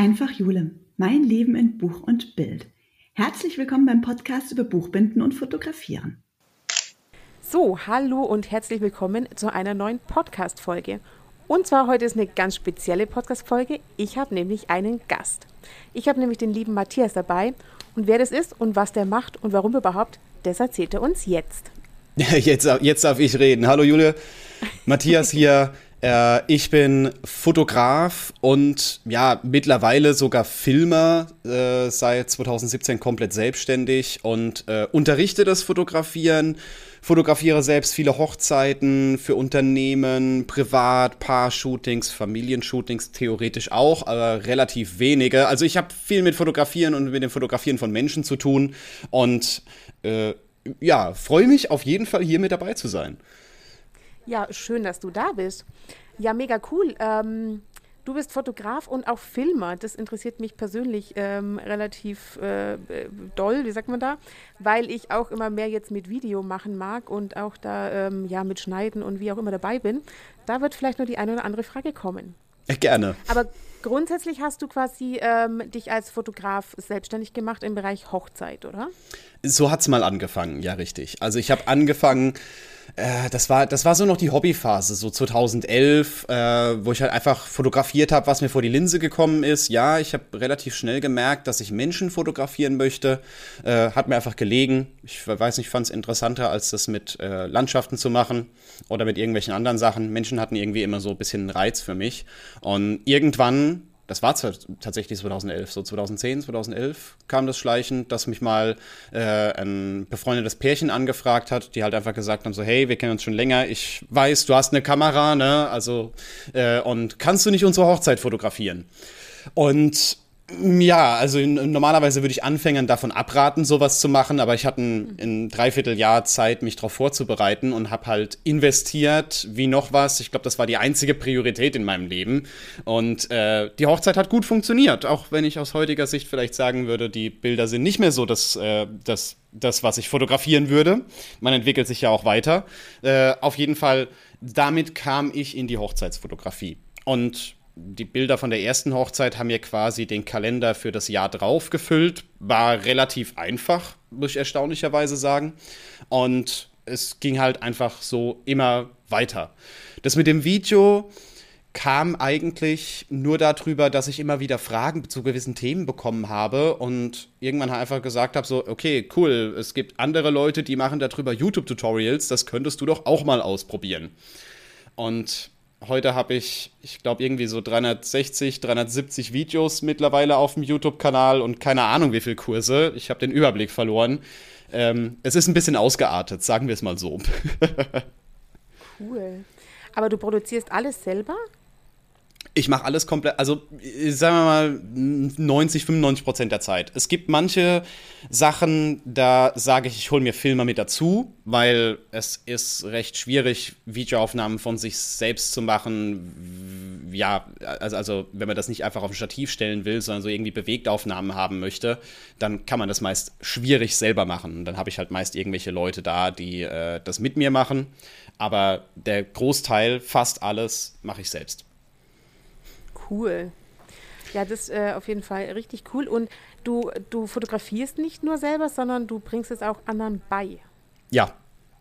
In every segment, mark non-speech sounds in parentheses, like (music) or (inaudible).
Einfach Jule, mein Leben in Buch und Bild. Herzlich willkommen beim Podcast über Buchbinden und Fotografieren. So, hallo und herzlich willkommen zu einer neuen Podcast-Folge. Und zwar heute ist eine ganz spezielle Podcast-Folge. Ich habe nämlich einen Gast. Ich habe nämlich den lieben Matthias dabei. Und wer das ist und was der macht und warum überhaupt, das erzählt er uns jetzt. (laughs) Jetzt, jetzt darf ich reden. Hallo Julia, Matthias hier. Äh, ich bin Fotograf und ja, mittlerweile sogar Filmer, äh, seit 2017 komplett selbstständig und äh, unterrichte das Fotografieren, fotografiere selbst viele Hochzeiten für Unternehmen, Privat, Paar-Shootings, Familienshootings theoretisch auch, aber relativ wenige. Also ich habe viel mit Fotografieren und mit dem Fotografieren von Menschen zu tun und äh, ja, freue mich auf jeden Fall hier mit dabei zu sein. Ja, schön, dass du da bist. Ja, mega cool. Ähm, du bist Fotograf und auch Filmer. Das interessiert mich persönlich ähm, relativ äh, doll, wie sagt man da? Weil ich auch immer mehr jetzt mit Video machen mag und auch da ähm, ja mit Schneiden und wie auch immer dabei bin. Da wird vielleicht nur die eine oder andere Frage kommen. Gerne. Aber grundsätzlich hast du quasi ähm, dich als Fotograf selbstständig gemacht im Bereich Hochzeit, oder? So hat es mal angefangen, ja, richtig. Also ich habe angefangen äh, das war, das war so noch die Hobbyphase, so 2011, äh, wo ich halt einfach fotografiert habe, was mir vor die Linse gekommen ist. Ja, ich habe relativ schnell gemerkt, dass ich Menschen fotografieren möchte. Äh, hat mir einfach gelegen. Ich weiß nicht, fand es interessanter, als das mit äh, Landschaften zu machen oder mit irgendwelchen anderen Sachen. Menschen hatten irgendwie immer so ein bisschen einen Reiz für mich. Und irgendwann das war tatsächlich 2011, so 2010, 2011 kam das schleichend, dass mich mal äh, ein befreundetes Pärchen angefragt hat, die halt einfach gesagt haben so, hey, wir kennen uns schon länger, ich weiß, du hast eine Kamera, ne, also, äh, und kannst du nicht unsere Hochzeit fotografieren? Und ja, also normalerweise würde ich Anfängern davon abraten, sowas zu machen, aber ich hatte ein, ein Dreivierteljahr Zeit, mich darauf vorzubereiten und habe halt investiert wie noch was. Ich glaube, das war die einzige Priorität in meinem Leben. Und äh, die Hochzeit hat gut funktioniert, auch wenn ich aus heutiger Sicht vielleicht sagen würde, die Bilder sind nicht mehr so das, äh, das, das was ich fotografieren würde. Man entwickelt sich ja auch weiter. Äh, auf jeden Fall, damit kam ich in die Hochzeitsfotografie. Und die Bilder von der ersten Hochzeit haben mir quasi den Kalender für das Jahr drauf gefüllt. War relativ einfach, muss ich erstaunlicherweise sagen. Und es ging halt einfach so immer weiter. Das mit dem Video kam eigentlich nur darüber, dass ich immer wieder Fragen zu gewissen Themen bekommen habe und irgendwann einfach gesagt habe, so, okay, cool, es gibt andere Leute, die machen darüber YouTube-Tutorials, das könntest du doch auch mal ausprobieren. Und heute habe ich, ich glaube, irgendwie so 360, 370 Videos mittlerweile auf dem YouTube-Kanal und keine Ahnung, wie viele Kurse. Ich habe den Überblick verloren. Ähm, es ist ein bisschen ausgeartet, sagen wir es mal so. (laughs) cool. Aber du produzierst alles selber? Ich mache alles komplett, also sagen wir mal 90, 95 Prozent der Zeit. Es gibt manche Sachen, da sage ich, ich hole mir Filme mit dazu, weil es ist recht schwierig, Videoaufnahmen von sich selbst zu machen. Ja, also, also wenn man das nicht einfach auf ein Stativ stellen will, sondern so irgendwie Bewegtaufnahmen haben möchte, dann kann man das meist schwierig selber machen. Dann habe ich halt meist irgendwelche Leute da, die äh, das mit mir machen. Aber der Großteil, fast alles, mache ich selbst cool. Ja, das ist äh, auf jeden Fall richtig cool. Und du, du fotografierst nicht nur selber, sondern du bringst es auch anderen bei. Ja,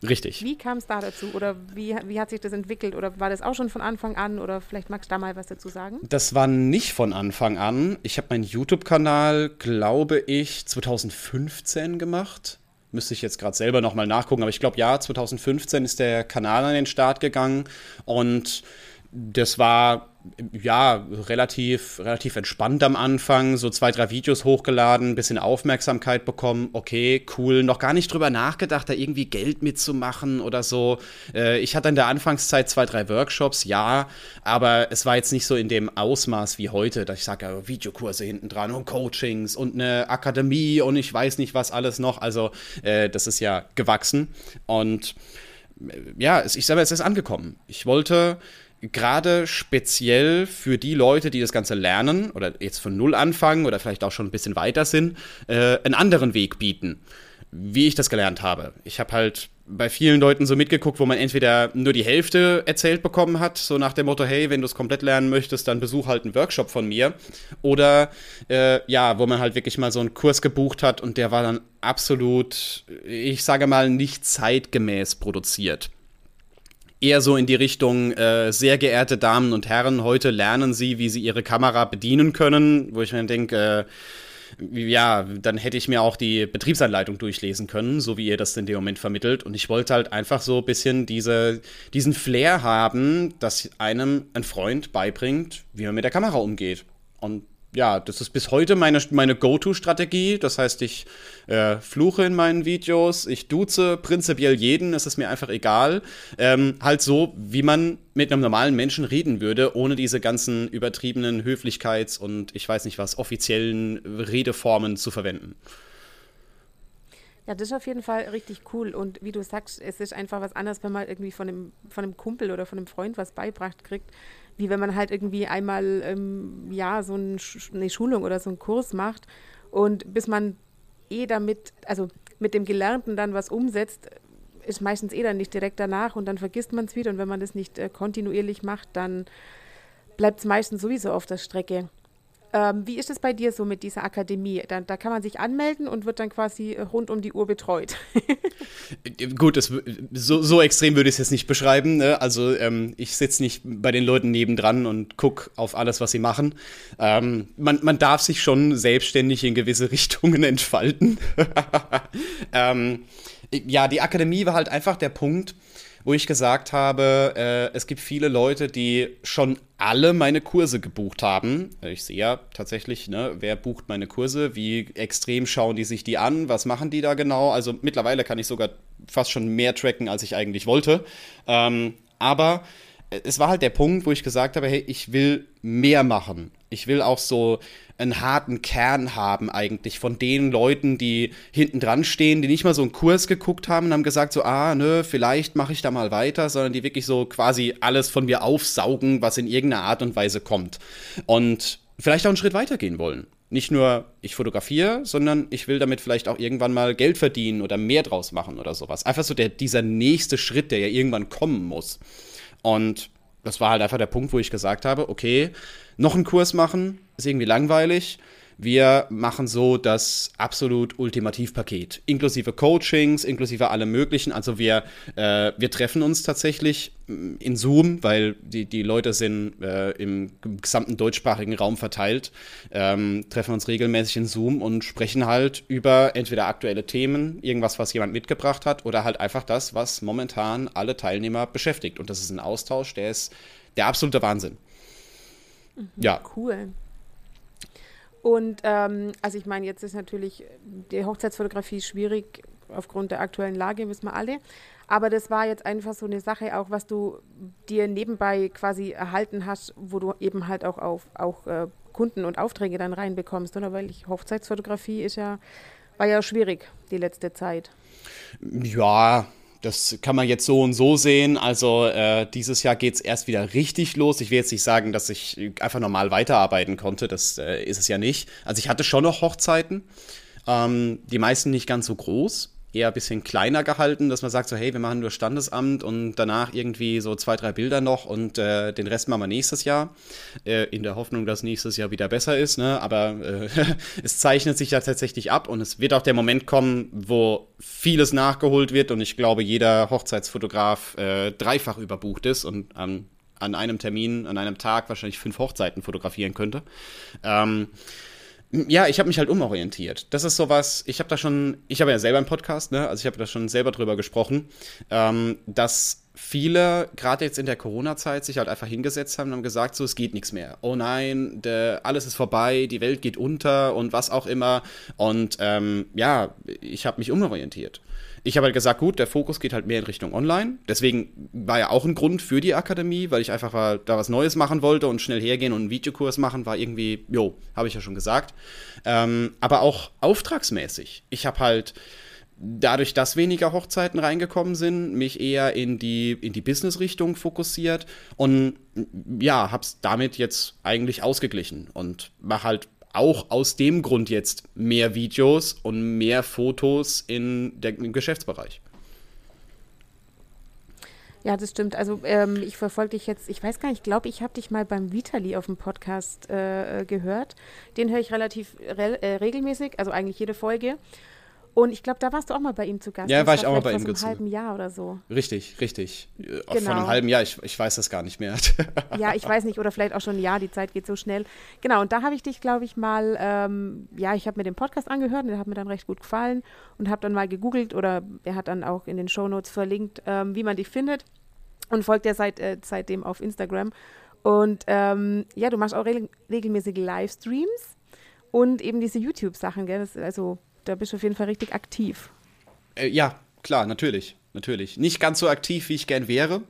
richtig. Wie kam es da dazu? Oder wie, wie hat sich das entwickelt? Oder war das auch schon von Anfang an? Oder vielleicht magst du da mal was dazu sagen? Das war nicht von Anfang an. Ich habe meinen YouTube-Kanal, glaube ich, 2015 gemacht. Müsste ich jetzt gerade selber nochmal nachgucken. Aber ich glaube, ja, 2015 ist der Kanal an den Start gegangen. Und das war ja relativ, relativ entspannt am Anfang, so zwei, drei Videos hochgeladen, bisschen Aufmerksamkeit bekommen, okay, cool, noch gar nicht drüber nachgedacht, da irgendwie Geld mitzumachen oder so. Äh, ich hatte in der Anfangszeit zwei, drei Workshops, ja, aber es war jetzt nicht so in dem Ausmaß wie heute, dass ich sage, ja, Videokurse hinten dran und Coachings und eine Akademie und ich weiß nicht was alles noch. Also äh, das ist ja gewachsen und äh, ja, ich sage, es ist angekommen. Ich wollte gerade speziell für die Leute, die das Ganze lernen oder jetzt von Null anfangen oder vielleicht auch schon ein bisschen weiter sind, äh, einen anderen Weg bieten. wie ich das gelernt habe. Ich habe halt bei vielen Leuten so mitgeguckt, wo man entweder nur die Hälfte erzählt bekommen hat, so nach dem Motto, hey, wenn du es komplett lernen möchtest, dann besuch halt einen Workshop von mir. Oder äh, ja, wo man halt wirklich mal so einen Kurs gebucht hat und der war dann absolut, ich sage mal, nicht zeitgemäß produziert. Eher so in die Richtung, äh, sehr geehrte Damen und Herren, heute lernen Sie, wie Sie Ihre Kamera bedienen können, wo ich mir denke, äh, ja, dann hätte ich mir auch die Betriebsanleitung durchlesen können, so wie ihr das in dem Moment vermittelt. Und ich wollte halt einfach so ein bisschen diese, diesen Flair haben, dass einem ein Freund beibringt, wie man mit der Kamera umgeht. Und ja, das ist bis heute meine, meine Go-To-Strategie. Das heißt, ich äh, fluche in meinen Videos, ich duze prinzipiell jeden, es ist mir einfach egal. Ähm, halt so, wie man mit einem normalen Menschen reden würde, ohne diese ganzen übertriebenen Höflichkeits- und ich weiß nicht was, offiziellen Redeformen zu verwenden. Ja, das ist auf jeden Fall richtig cool. Und wie du sagst, es ist einfach was anderes, wenn man irgendwie von einem, von einem Kumpel oder von einem Freund was beibracht kriegt, wie wenn man halt irgendwie einmal ähm, ja so ein, eine Schulung oder so einen Kurs macht und bis man eh damit, also mit dem Gelernten dann was umsetzt, ist meistens eh dann nicht direkt danach und dann vergisst man es wieder und wenn man das nicht äh, kontinuierlich macht, dann bleibt es meistens sowieso auf der Strecke. Ähm, wie ist es bei dir so mit dieser Akademie? Da, da, kann man sich anmelden und wird dann quasi äh, rund um die Uhr betreut. Gut, das, so, so, extrem würde ich es jetzt nicht beschreiben. Ne? Also ähm, ich sitze nicht bei den Leuten nebendran und gucke auf alles, was sie machen. Ähm, man, man, darf sich schon selbstständig in gewisse (laughs) Richtungen entfalten. (laughs) Ähm, ja, die Akademie war halt einfach der Punkt, wo ich gesagt habe, äh, es gibt viele Leute, die schon alle meine Kurse gebucht haben. Ich sehe ja tatsächlich, ne, wer bucht meine Kurse, wie extrem schauen die sich die an, was machen die da genau. Also mittlerweile kann ich sogar fast schon mehr tracken, als ich eigentlich wollte. Ähm, aber es war halt der Punkt, wo ich gesagt habe, hey, ich will mehr machen. Ich will auch so einen harten Kern haben eigentlich von den Leuten, die hinten dran stehen, die nicht mal so einen Kurs geguckt haben und haben gesagt so, ah, nö, vielleicht mache ich da mal weiter, sondern die wirklich so quasi alles von mir aufsaugen, was in irgendeiner Art und Weise kommt. Und vielleicht auch einen Schritt weitergehen wollen. Nicht nur ich fotografiere, sondern ich will damit vielleicht auch irgendwann mal Geld verdienen oder mehr draus machen oder sowas. Einfach so der, dieser nächste Schritt, der ja irgendwann kommen muss. Und das war halt einfach der Punkt, wo ich gesagt habe, okay, noch einen Kurs machen, ist irgendwie langweilig. Wir machen so das absolut Ultimativpaket, inklusive Coachings, inklusive allem Möglichen. Also wir, äh, wir treffen uns tatsächlich mm, in Zoom, weil die, die Leute sind äh, im gesamten deutschsprachigen Raum verteilt, ähm, treffen uns regelmäßig in Zoom und sprechen halt über entweder aktuelle Themen, irgendwas, was jemand mitgebracht hat, oder halt einfach das, was momentan alle Teilnehmer beschäftigt. Und das ist ein Austausch, der ist der absolute Wahnsinn. Mhm, ja. Cool. Und ähm, also ich meine, jetzt ist natürlich die Hochzeitsfotografie schwierig aufgrund der aktuellen Lage, wissen wir alle. Aber das war jetzt einfach so eine Sache, auch was du dir nebenbei quasi erhalten hast, wo du eben halt auch auf auch äh, Kunden und Aufträge dann reinbekommst, oder? Weil ich, Hochzeitsfotografie ist ja, war ja schwierig die letzte Zeit. Ja, das kann man jetzt so und so sehen. Also äh, dieses Jahr geht es erst wieder richtig los. Ich will jetzt nicht sagen, dass ich einfach normal weiterarbeiten konnte. Das äh, ist es ja nicht. Also ich hatte schon noch Hochzeiten. Ähm, die meisten nicht ganz so groß eher ein bisschen kleiner gehalten, dass man sagt so, hey, wir machen nur Standesamt und danach irgendwie so zwei, drei Bilder noch und äh, den Rest machen wir nächstes Jahr, äh, in der Hoffnung, dass nächstes Jahr wieder besser ist, ne? aber äh, (laughs) es zeichnet sich ja tatsächlich ab und es wird auch der Moment kommen, wo vieles nachgeholt wird und ich glaube, jeder Hochzeitsfotograf äh, dreifach überbucht ist und an, an einem Termin, an einem Tag wahrscheinlich fünf Hochzeiten fotografieren könnte. Ähm, ja, ich habe mich halt umorientiert. Das ist sowas, ich habe da schon, ich habe ja selber einen Podcast, ne? Also ich habe da schon selber drüber gesprochen, ähm, dass viele, gerade jetzt in der Corona-Zeit, sich halt einfach hingesetzt haben und haben gesagt, so, es geht nichts mehr. Oh nein, der, alles ist vorbei, die Welt geht unter und was auch immer. Und ähm, ja, ich habe mich umorientiert. Ich habe halt gesagt, gut, der Fokus geht halt mehr in Richtung Online. Deswegen war ja auch ein Grund für die Akademie, weil ich einfach mal da was Neues machen wollte und schnell hergehen und einen Videokurs machen, war irgendwie, jo, habe ich ja schon gesagt. Ähm, aber auch auftragsmäßig. Ich habe halt dadurch, dass weniger Hochzeiten reingekommen sind, mich eher in die, in die Business-Richtung fokussiert und ja, hab's damit jetzt eigentlich ausgeglichen und mache halt auch aus dem Grund jetzt mehr Videos und mehr Fotos in der, im Geschäftsbereich. Ja, das stimmt. Also ähm, ich verfolge dich jetzt, ich weiß gar nicht, ich glaube, ich habe dich mal beim Vitali auf dem Podcast äh, gehört. Den höre ich relativ re äh, regelmäßig, also eigentlich jede Folge. Und ich glaube, da warst du auch mal bei ihm zu Gast. Ja, war ich auch mal bei ihm vor einem halben Jahr oder so. Richtig, richtig. Genau. Von Genau. einem halben Jahr, ich, ich weiß das gar nicht mehr. Ja, ich weiß nicht, oder vielleicht auch schon ein Jahr, die Zeit geht so schnell. Genau, und da habe ich dich, glaube ich, mal, ähm, ja, ich habe mir den Podcast angehört, und der hat mir dann recht gut gefallen und habe dann mal gegoogelt oder er hat dann auch in den Shownotes verlinkt, ähm, wie man dich findet und folgt ja seit, äh, seitdem auf Instagram. Und ähm, ja, du machst auch regel regelmäßig Livestreams und eben diese YouTube-Sachen, gell? Das, also da bist du auf jeden Fall richtig aktiv. Äh, ja, klar, natürlich, natürlich. Nicht ganz so aktiv, wie ich gern wäre.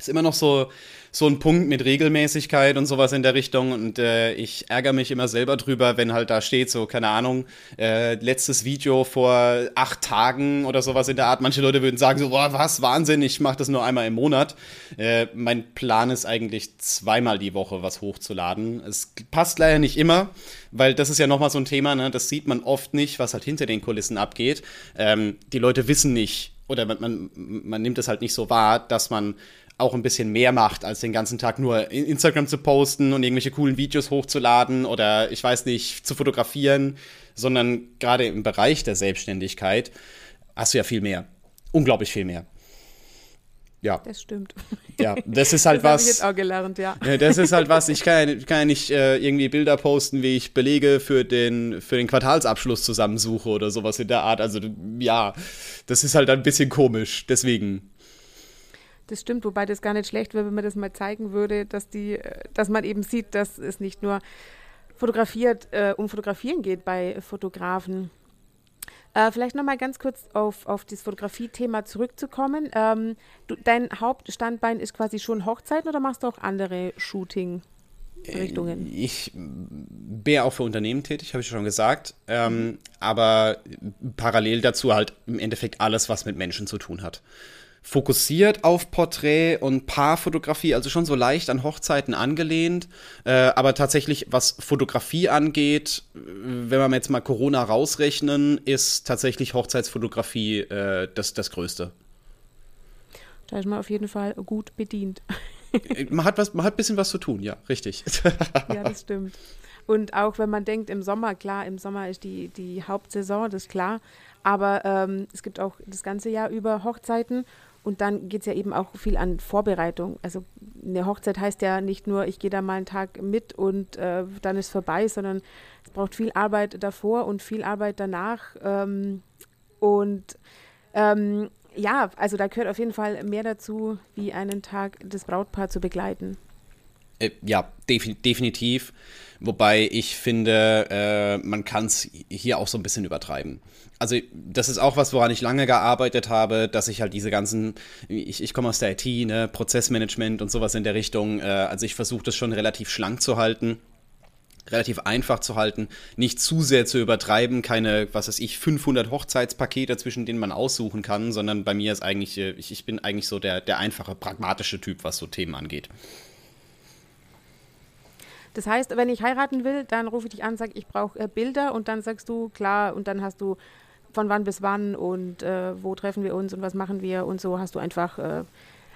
Ist immer noch so, so ein Punkt mit Regelmäßigkeit und sowas in der Richtung. Und äh, ich ärgere mich immer selber drüber, wenn halt da steht, so, keine Ahnung, äh, letztes Video vor acht Tagen oder sowas in der Art. Manche Leute würden sagen, so, boah, was, Wahnsinn, ich mache das nur einmal im Monat. Äh, mein Plan ist eigentlich zweimal die Woche was hochzuladen. Es passt leider nicht immer, weil das ist ja nochmal so ein Thema, ne? das sieht man oft nicht, was halt hinter den Kulissen abgeht. Ähm, die Leute wissen nicht, oder man, man, man nimmt es halt nicht so wahr, dass man auch ein bisschen mehr macht, als den ganzen Tag nur in Instagram zu posten und irgendwelche coolen Videos hochzuladen oder ich weiß nicht, zu fotografieren, sondern gerade im Bereich der Selbstständigkeit hast du ja viel mehr. Unglaublich viel mehr. Ja, Das stimmt. ja, das ist halt das was. ich jetzt auch gelernt, ja. Das ist halt was, ich kann ja, kann ja nicht äh, irgendwie Bilder posten, wie ich Belege für den, für den Quartalsabschluss zusammensuche oder sowas in der Art. Also ja, das ist halt ein bisschen komisch. Deswegen. Das stimmt, wobei das gar nicht schlecht wäre, wenn man das mal zeigen würde, dass die, äh, dass man eben sieht, dass es nicht nur fotografiert, äh, um Fotografieren geht bei Fotografen. Äh, vielleicht nochmal ganz kurz auf, auf das Fotografie-Thema zurückzukommen. Ähm, du, dein Hauptstandbein ist quasi schon Hochzeiten oder machst du auch andere Shooting-Richtungen? Ich bin ja auch für Unternehmen tätig, habe ich schon gesagt. Ähm, aber parallel dazu halt im Endeffekt alles, was mit Menschen zu tun hat. Fokussiert auf Porträt und Paarfotografie, also schon so leicht an Hochzeiten angelehnt. Äh, aber tatsächlich, was Fotografie angeht, wenn wir jetzt mal Corona rausrechnen, ist tatsächlich Hochzeitsfotografie äh, das, das Größte. Da ist man auf jeden Fall gut bedient. man hat was, man hat ein bisschen was zu tun, ja, richtig. (laughs) ja, das stimmt. Und auch wenn man denkt, im Sommer, klar, im Sommer ist die, die Hauptsaison, das ist klar. Aber ähm, es gibt auch das ganze Jahr über Hochzeiten. Und dann geht es ja eben auch viel an Vorbereitung. Also eine Hochzeit heißt ja nicht nur, ich gehe da mal einen Tag mit und äh, dann ist vorbei, sondern es braucht viel Arbeit davor und viel Arbeit danach. Ähm, und ähm, ja, also da gehört auf jeden Fall mehr dazu, wie einen Tag das Brautpaar zu begleiten. Äh, ja, defi definitiv. Wobei ich finde, äh, man kann es hier auch so ein bisschen übertreiben. Also das ist auch was, woran ich lange gearbeitet habe, dass ich halt diese ganzen, ich, ich komme aus der IT, ne, Prozessmanagement und sowas in der Richtung. Äh, also ich versuche das schon relativ schlank zu halten relativ einfach zu halten, nicht zu sehr zu übertreiben, keine, was weiß ich, 500 Hochzeitspakete, zwischen denen man aussuchen kann, sondern bei mir ist eigentlich, äh, ich, ich bin eigentlich so der, der einfache, pragmatische Typ, was so Themen angeht. Das heißt, wenn ich heiraten will, dann rufe ich dich an, sage ich brauche äh, Bilder und dann sagst du, klar, und dann hast du von wann bis wann und äh, wo treffen wir uns und was machen wir und so hast du einfach, äh,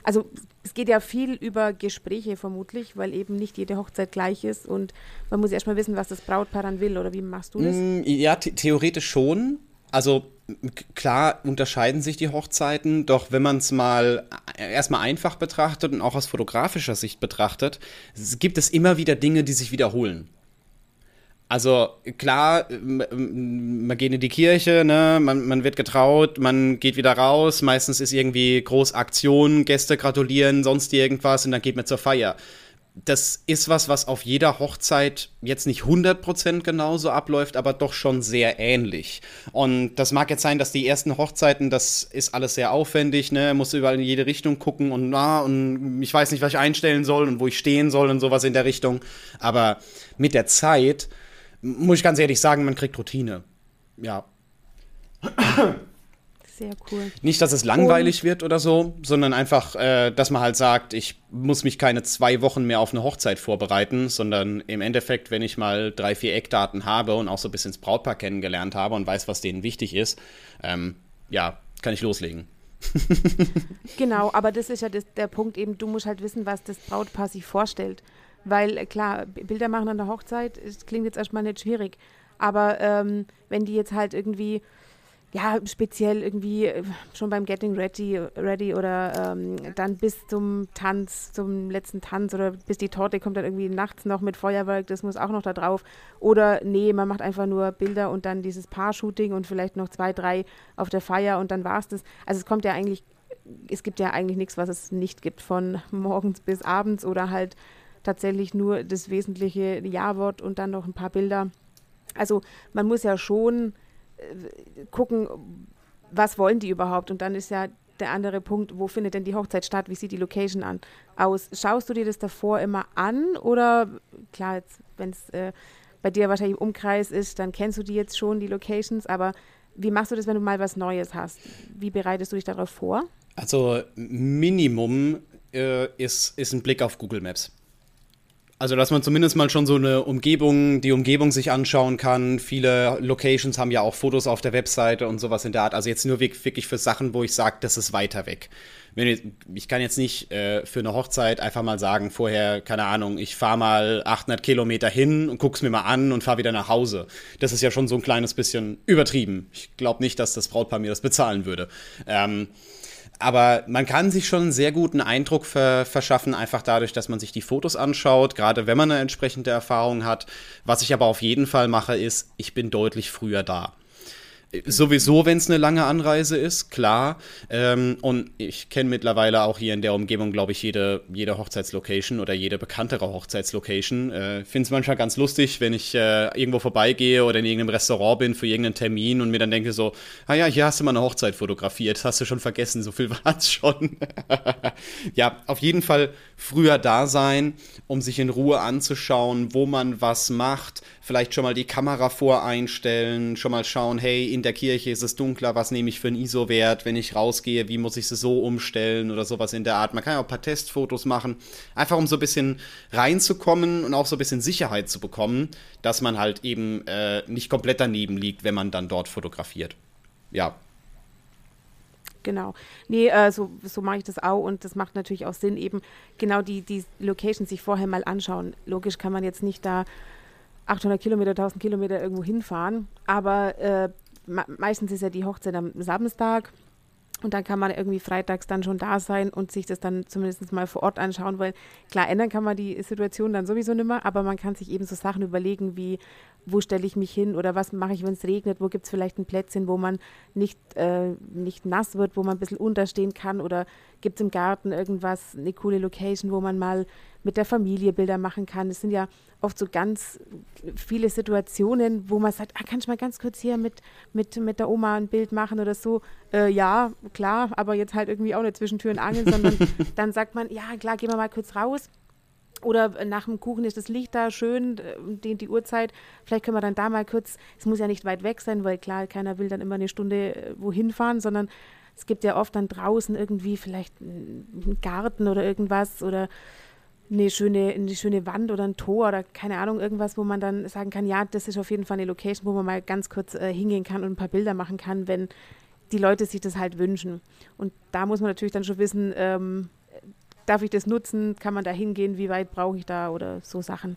also es geht ja viel über Gespräche vermutlich, weil eben nicht jede Hochzeit gleich ist und man muss erstmal wissen, was das Brautpaar dann will oder wie machst du das? Mm, Ja, the theoretisch schon. Also klar unterscheiden sich die Hochzeiten, doch wenn man es mal äh, erstmal einfach betrachtet und auch aus fotografischer Sicht betrachtet, gibt es immer wieder Dinge, die sich wiederholen. Also klar, man geht in die Kirche, ne? man, man wird getraut, man geht wieder raus, meistens ist irgendwie Großaktion, Gäste gratulieren, sonst irgendwas und dann geht man zur Feier. Das ist was, was auf jeder Hochzeit jetzt nicht 100% genauso abläuft, aber doch schon sehr ähnlich. Und das mag jetzt sein, dass die ersten Hochzeiten, das ist alles sehr aufwendig, ne, muss überall in jede Richtung gucken und na, und ich weiß nicht, was ich einstellen soll und wo ich stehen soll und sowas in der Richtung. Aber mit der Zeit, muss ich ganz ehrlich sagen, man kriegt Routine. Ja. Sehr cool. Nicht, dass es langweilig und wird oder so, sondern einfach, äh, dass man halt sagt, ich muss mich keine zwei Wochen mehr auf eine Hochzeit vorbereiten, sondern im Endeffekt, wenn ich mal drei, vier Eckdaten habe und auch so ein bisschen das Brautpaar kennengelernt habe und weiß, was denen wichtig ist, ähm, ja, kann ich loslegen. (laughs) genau, aber das ist ja das, der Punkt eben, du musst halt wissen, was das Brautpaar sich vorstellt. Weil äh, klar, Bilder machen an der Hochzeit, das klingt jetzt erstmal nicht schwierig. Aber ähm, wenn die jetzt halt irgendwie ja, speziell irgendwie äh, schon beim Getting Ready, ready oder ähm, dann bis zum Tanz, zum letzten Tanz oder bis die Torte kommt dann irgendwie nachts noch mit Feuerwerk, das muss auch noch da drauf. Oder nee, man macht einfach nur Bilder und dann dieses Paar-Shooting und vielleicht noch zwei, drei auf der Feier und dann war es das. Also es kommt ja eigentlich, es gibt ja eigentlich nichts, was es nicht gibt, von (laughs) morgens bis abends oder halt tatsächlich nur das wesentliche Ja-Wort und dann noch ein paar Bilder. Also man muss ja schon gucken, was wollen die überhaupt? Und dann ist ja der andere Punkt, wo findet denn die Hochzeit statt? Wie sieht die Location an aus? Schaust du dir das davor immer an oder klar, wenn es äh, bei dir wahrscheinlich im Umkreis ist, dann kennst du die jetzt schon, die Locations, aber wie machst du das, wenn du mal was Neues hast? Wie bereitest du dich darauf vor? Also Minimum äh, ist, ist ein Blick auf Google Maps. Also, dass man zumindest mal schon so eine Umgebung, die Umgebung sich anschauen kann. Viele Locations haben ja auch Fotos auf der Webseite und sowas in der Art. Also jetzt nur wirklich für Sachen, wo ich sage, das ist weiter weg. Ich, ich kann jetzt nicht äh, für eine Hochzeit einfach mal sagen, vorher, keine Ahnung, ich fahre mal 800 Kilometer hin und guck's mir mal an und fahre wieder nach Hause. Das ist ja schon so ein kleines bisschen übertrieben. Ich glaube nicht, dass das Brautpaar mir das bezahlen würde. Ähm, aber man kann sich schon einen sehr guten Eindruck ver verschaffen, einfach dadurch, dass man sich die Fotos anschaut, gerade wenn man eine entsprechende Erfahrung hat. Was ich aber auf jeden Fall mache, ist, ich bin deutlich früher da. Sowieso, wenn es eine lange Anreise ist, klar. Ähm, und ich kenne mittlerweile auch hier in der Umgebung, glaube ich, jede, jede Hochzeitslocation oder jede bekanntere Hochzeitslocation. Äh, Finde es manchmal ganz lustig, wenn ich äh, irgendwo vorbeigehe oder in irgendeinem Restaurant bin für irgendeinen Termin und mir dann denke so, ah ja, hier hast du mal eine Hochzeit fotografiert, hast du schon vergessen, so viel (laughs) war es schon. (laughs) ja, auf jeden Fall früher da sein, um sich in Ruhe anzuschauen, wo man was macht, vielleicht schon mal die Kamera voreinstellen, schon mal schauen, hey, in der Kirche ist es dunkler, was nehme ich für einen ISO-Wert, wenn ich rausgehe, wie muss ich sie so umstellen oder sowas in der Art. Man kann ja auch ein paar Testfotos machen, einfach um so ein bisschen reinzukommen und auch so ein bisschen Sicherheit zu bekommen, dass man halt eben äh, nicht komplett daneben liegt, wenn man dann dort fotografiert. Ja, Genau. Nee, äh, so, so mache ich das auch und das macht natürlich auch Sinn, eben genau die, die Locations sich vorher mal anschauen. Logisch kann man jetzt nicht da 800 Kilometer, 1000 Kilometer irgendwo hinfahren, aber äh, meistens ist ja die Hochzeit am Samstag und dann kann man irgendwie freitags dann schon da sein und sich das dann zumindest mal vor Ort anschauen, weil klar, ändern kann man die Situation dann sowieso nicht mehr, aber man kann sich eben so Sachen überlegen wie, wo stelle ich mich hin oder was mache ich, wenn es regnet, wo gibt es vielleicht ein Plätzchen, wo man nicht, äh, nicht nass wird, wo man ein bisschen unterstehen kann oder gibt es im Garten irgendwas, eine coole Location, wo man mal mit der Familie Bilder machen kann. Es sind ja oft so ganz viele Situationen, wo man sagt, ah, kann ich mal ganz kurz hier mit, mit, mit der Oma ein Bild machen oder so. Äh, ja, klar, aber jetzt halt irgendwie auch nicht zwischen Tür und Angel, sondern (laughs) dann sagt man, ja, klar, gehen wir mal kurz raus. Oder nach dem Kuchen ist das Licht da schön, äh, die, die Uhrzeit. Vielleicht können wir dann da mal kurz, es muss ja nicht weit weg sein, weil klar, keiner will dann immer eine Stunde äh, wohin fahren, sondern es gibt ja oft dann draußen irgendwie vielleicht einen Garten oder irgendwas oder eine schöne, eine schöne Wand oder ein Tor oder keine Ahnung, irgendwas, wo man dann sagen kann, ja, das ist auf jeden Fall eine Location, wo man mal ganz kurz äh, hingehen kann und ein paar Bilder machen kann, wenn die Leute sich das halt wünschen. Und da muss man natürlich dann schon wissen, ähm, darf ich das nutzen, kann man da hingehen, wie weit brauche ich da oder so Sachen.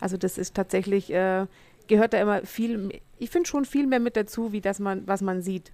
Also das ist tatsächlich, äh, gehört da immer viel, ich finde schon viel mehr mit dazu, wie das man, was man sieht.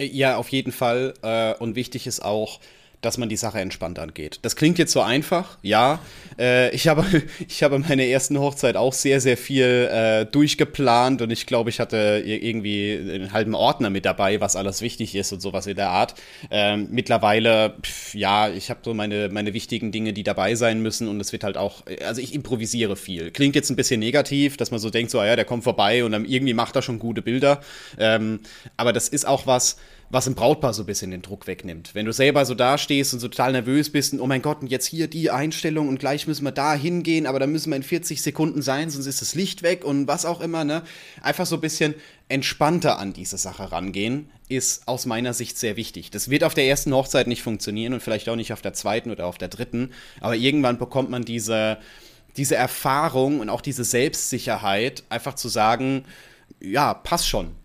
Ja, auf jeden Fall. Äh, und wichtig ist auch, dass man die Sache entspannt angeht. Das klingt jetzt so einfach, ja. Äh, ich, habe, (laughs) ich habe meine ersten Hochzeit auch sehr, sehr viel äh, durchgeplant und ich glaube, ich hatte irgendwie einen halben Ordner mit dabei, was alles wichtig ist und sowas in der Art. Ähm, mittlerweile, pf, ja, ich habe so meine, meine wichtigen Dinge, die dabei sein müssen und es wird halt auch, also ich improvisiere viel. Klingt jetzt ein bisschen negativ, dass man so denkt, so, ah ja, der kommt vorbei und dann irgendwie macht er schon gute Bilder. Ähm, aber das ist auch was, was im Brautpaar so ein bisschen den Druck wegnimmt. Wenn du selber so dastehst und so total nervös bist und oh mein Gott, und jetzt hier die Einstellung und gleich müssen wir da hingehen, aber da müssen wir in 40 Sekunden sein, sonst ist das Licht weg und was auch immer, ne? Einfach so ein bisschen entspannter an diese Sache rangehen. ist aus meiner Sicht sehr wichtig. Das wird auf der ersten Hochzeit nicht funktionieren und vielleicht auch nicht auf der zweiten oder auf der dritten, aber irgendwann bekommt man diese, diese Erfahrung und auch diese Selbstsicherheit, einfach zu sagen, ja, passt schon.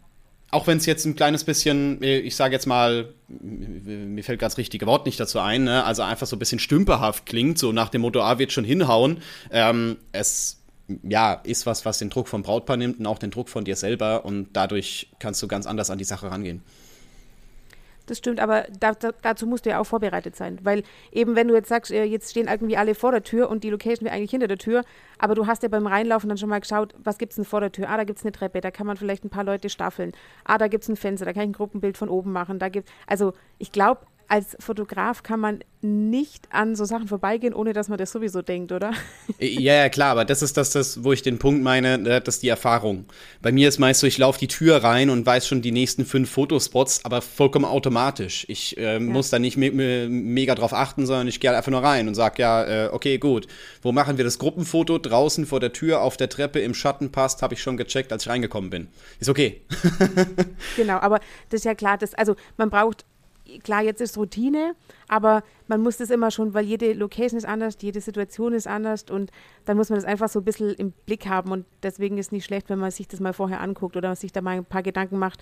Auch wenn es jetzt ein kleines bisschen, ich sage jetzt mal, mir fällt ganz richtige Wort nicht dazu ein, ne? also einfach so ein bisschen stümperhaft klingt, so nach dem Motto, ah, wird schon hinhauen. Ähm, es ja, ist was, was den Druck vom Brautpaar nimmt und auch den Druck von dir selber und dadurch kannst du ganz anders an die Sache rangehen. Das stimmt, aber da, da, dazu musst du ja auch vorbereitet sein, weil eben wenn du jetzt sagst, äh, jetzt stehen irgendwie alle vor der Tür und die Location wäre eigentlich hinter der Tür, aber du hast ja beim Reinlaufen dann schon mal geschaut, was gibt es denn vor der Tür? Ah, da gibt es eine Treppe, da kann man vielleicht ein paar Leute staffeln. Ah, da gibt es ein Fenster, da kann ich ein Gruppenbild von oben machen. Da gibt, also ich glaube, als Fotograf kann man nicht an so Sachen vorbeigehen, ohne dass man das sowieso denkt, oder? Ja, ja, klar, aber das ist das, das, wo ich den Punkt meine, ne, das ist die Erfahrung. Bei mir ist meist so, ich laufe die Tür rein und weiß schon die nächsten fünf Fotospots, aber vollkommen automatisch. Ich äh, ja. muss da nicht me me mega drauf achten, sondern ich gehe einfach nur rein und sage, ja, äh, okay, gut, wo machen wir das Gruppenfoto? Draußen vor der Tür, auf der Treppe, im Schatten passt, habe ich schon gecheckt, als ich reingekommen bin. Ist okay. (laughs) genau, aber das ist ja klar, dass, also man braucht klar, jetzt ist Routine, aber man muss das immer schon, weil jede Location ist anders, jede Situation ist anders und dann muss man das einfach so ein bisschen im Blick haben und deswegen ist es nicht schlecht, wenn man sich das mal vorher anguckt oder sich da mal ein paar Gedanken macht.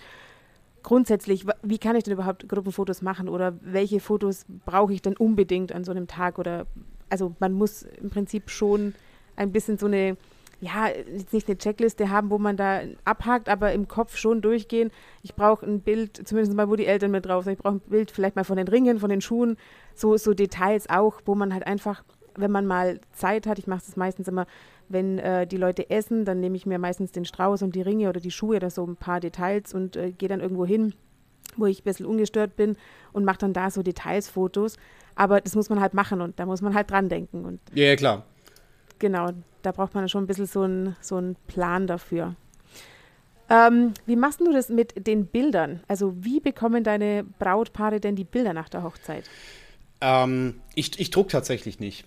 Grundsätzlich, wie kann ich denn überhaupt Gruppenfotos machen oder welche Fotos brauche ich denn unbedingt an so einem Tag oder also man muss im Prinzip schon ein bisschen so eine ja, jetzt nicht eine Checkliste haben, wo man da abhakt, aber im Kopf schon durchgehen. Ich brauche ein Bild, zumindest mal, wo die Eltern mit drauf sind. Ich brauche ein Bild vielleicht mal von den Ringen, von den Schuhen, so, so Details auch, wo man halt einfach, wenn man mal Zeit hat, ich mache das meistens immer, wenn äh, die Leute essen, dann nehme ich mir meistens den Strauß und die Ringe oder die Schuhe oder so ein paar Details und äh, gehe dann irgendwo hin, wo ich ein bisschen ungestört bin und mache dann da so Detailsfotos. Aber das muss man halt machen und da muss man halt dran denken. Und ja, ja, klar. Genau, da braucht man schon ein bisschen so einen so Plan dafür. Ähm, wie machst du das mit den Bildern? Also wie bekommen deine Brautpaare denn die Bilder nach der Hochzeit? Ähm, ich ich druck tatsächlich nicht.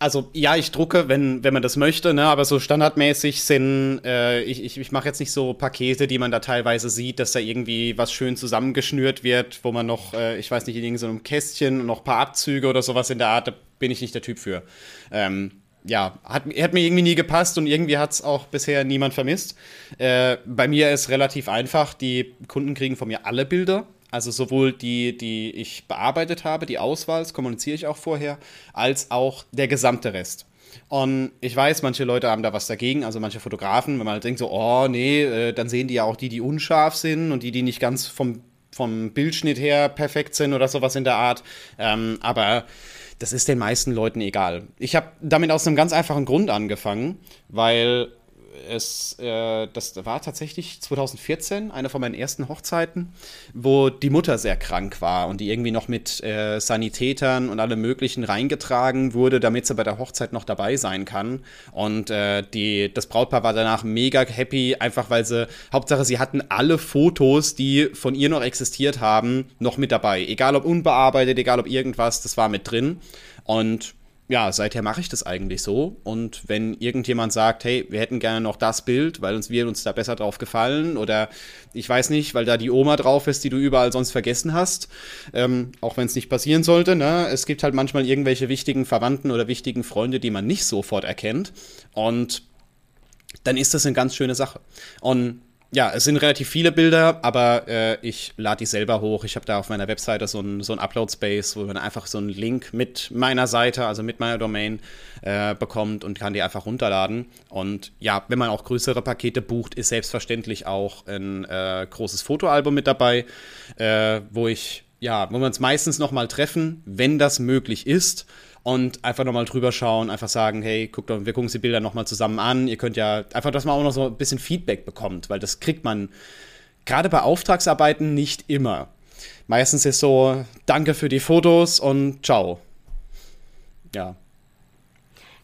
Also ja, ich drucke, wenn, wenn man das möchte, ne? aber so standardmäßig sind, äh, ich, ich, ich mache jetzt nicht so Pakete, die man da teilweise sieht, dass da irgendwie was schön zusammengeschnürt wird, wo man noch, äh, ich weiß nicht, in irgendeinem Kästchen und noch ein paar Abzüge oder sowas in der Art, da bin ich nicht der Typ für. Ähm, ja, hat, hat mir irgendwie nie gepasst und irgendwie hat es auch bisher niemand vermisst. Äh, bei mir ist relativ einfach, die Kunden kriegen von mir alle Bilder. Also sowohl die, die ich bearbeitet habe, die Auswahl, das kommuniziere ich auch vorher, als auch der gesamte Rest. Und ich weiß, manche Leute haben da was dagegen, also manche Fotografen, wenn man halt denkt so, oh nee, äh, dann sehen die ja auch die, die unscharf sind und die, die nicht ganz vom, vom Bildschnitt her perfekt sind oder sowas in der Art. Ähm, aber das ist den meisten Leuten egal. Ich habe damit aus einem ganz einfachen Grund angefangen, weil es, äh, das war tatsächlich 2014, eine von meinen ersten Hochzeiten, wo die Mutter sehr krank war und die irgendwie noch mit äh, Sanitätern und allem Möglichen reingetragen wurde, damit sie bei der Hochzeit noch dabei sein kann. Und äh, die, das Brautpaar war danach mega happy, einfach weil sie, Hauptsache, sie hatten alle Fotos, die von ihr noch existiert haben, noch mit dabei. Egal ob unbearbeitet, egal ob irgendwas, das war mit drin. Und ja, seither mache ich das eigentlich so. Und wenn irgendjemand sagt, hey, wir hätten gerne noch das Bild, weil uns wir uns da besser drauf gefallen, oder ich weiß nicht, weil da die Oma drauf ist, die du überall sonst vergessen hast, ähm, auch wenn es nicht passieren sollte, ne? Es gibt halt manchmal irgendwelche wichtigen Verwandten oder wichtigen Freunde, die man nicht sofort erkennt. Und dann ist das eine ganz schöne Sache. Und ja, es sind relativ viele Bilder, aber äh, ich lade die selber hoch. Ich habe da auf meiner Webseite so ein, so Upload-Space, wo man einfach so einen Link mit meiner Seite, also mit meiner Domain, äh, bekommt und kann die einfach runterladen. Und ja, wenn man auch größere Pakete bucht, ist selbstverständlich auch ein äh, großes Fotoalbum mit dabei, äh, wo ich, ja, wo wir uns meistens nochmal treffen, wenn das möglich ist und einfach nochmal drüber schauen, einfach sagen, hey, guckt doch, wir gucken uns die Bilder nochmal zusammen an. Ihr könnt ja einfach, dass man auch noch so ein bisschen Feedback bekommt, weil das kriegt man gerade bei Auftragsarbeiten nicht immer. Meistens ist so, danke für die Fotos und ciao. Ja.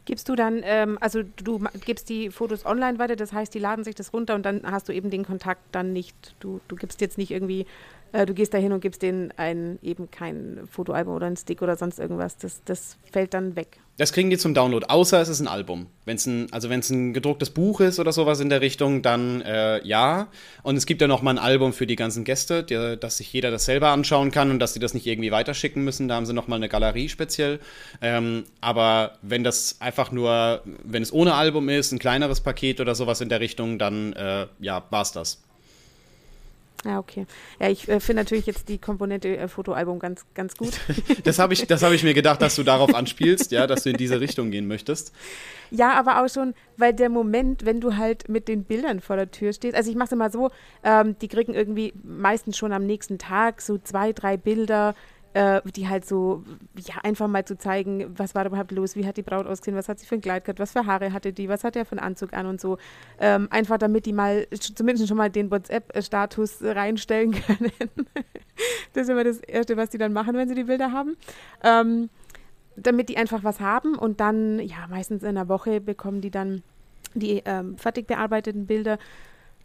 Gibst du dann, ähm, also du gibst die Fotos online weiter, das heißt, die laden sich das runter und dann hast du eben den Kontakt dann nicht. Du, du gibst jetzt nicht irgendwie äh, du gehst da hin und gibst denen ein, eben kein Fotoalbum oder ein Stick oder sonst irgendwas. Das, das fällt dann weg. Das kriegen die zum Download, außer es ist ein Album. Wenn's ein, also wenn es ein gedrucktes Buch ist oder sowas in der Richtung, dann äh, ja. Und es gibt ja noch mal ein Album für die ganzen Gäste, die, dass sich jeder das selber anschauen kann und dass sie das nicht irgendwie weiterschicken müssen. Da haben sie noch mal eine Galerie speziell. Ähm, aber wenn das einfach nur, wenn es ohne Album ist, ein kleineres Paket oder sowas in der Richtung, dann äh, ja, war's das. Ja, okay. Ja, ich äh, finde natürlich jetzt die Komponente äh, Fotoalbum ganz, ganz gut. (laughs) das habe ich, hab ich mir gedacht, dass du darauf anspielst, ja, dass du in diese Richtung gehen möchtest. Ja, aber auch schon, weil der Moment, wenn du halt mit den Bildern vor der Tür stehst, also ich mache es immer so, ähm, die kriegen irgendwie meistens schon am nächsten Tag so zwei, drei Bilder äh, die halt so, ja, einfach mal zu zeigen, was war überhaupt los, wie hat die Braut ausgesehen, was hat sie für ein Kleid gehabt, was für Haare hatte die, was hat er für einen Anzug an und so. Ähm, einfach damit die mal zumindest schon mal den WhatsApp-Status reinstellen (laughs) können. das ist immer das Erste, was die dann machen, wenn sie die Bilder haben. Ähm, damit die einfach was haben und dann, ja, meistens in einer Woche bekommen die dann die ähm, fertig bearbeiteten Bilder.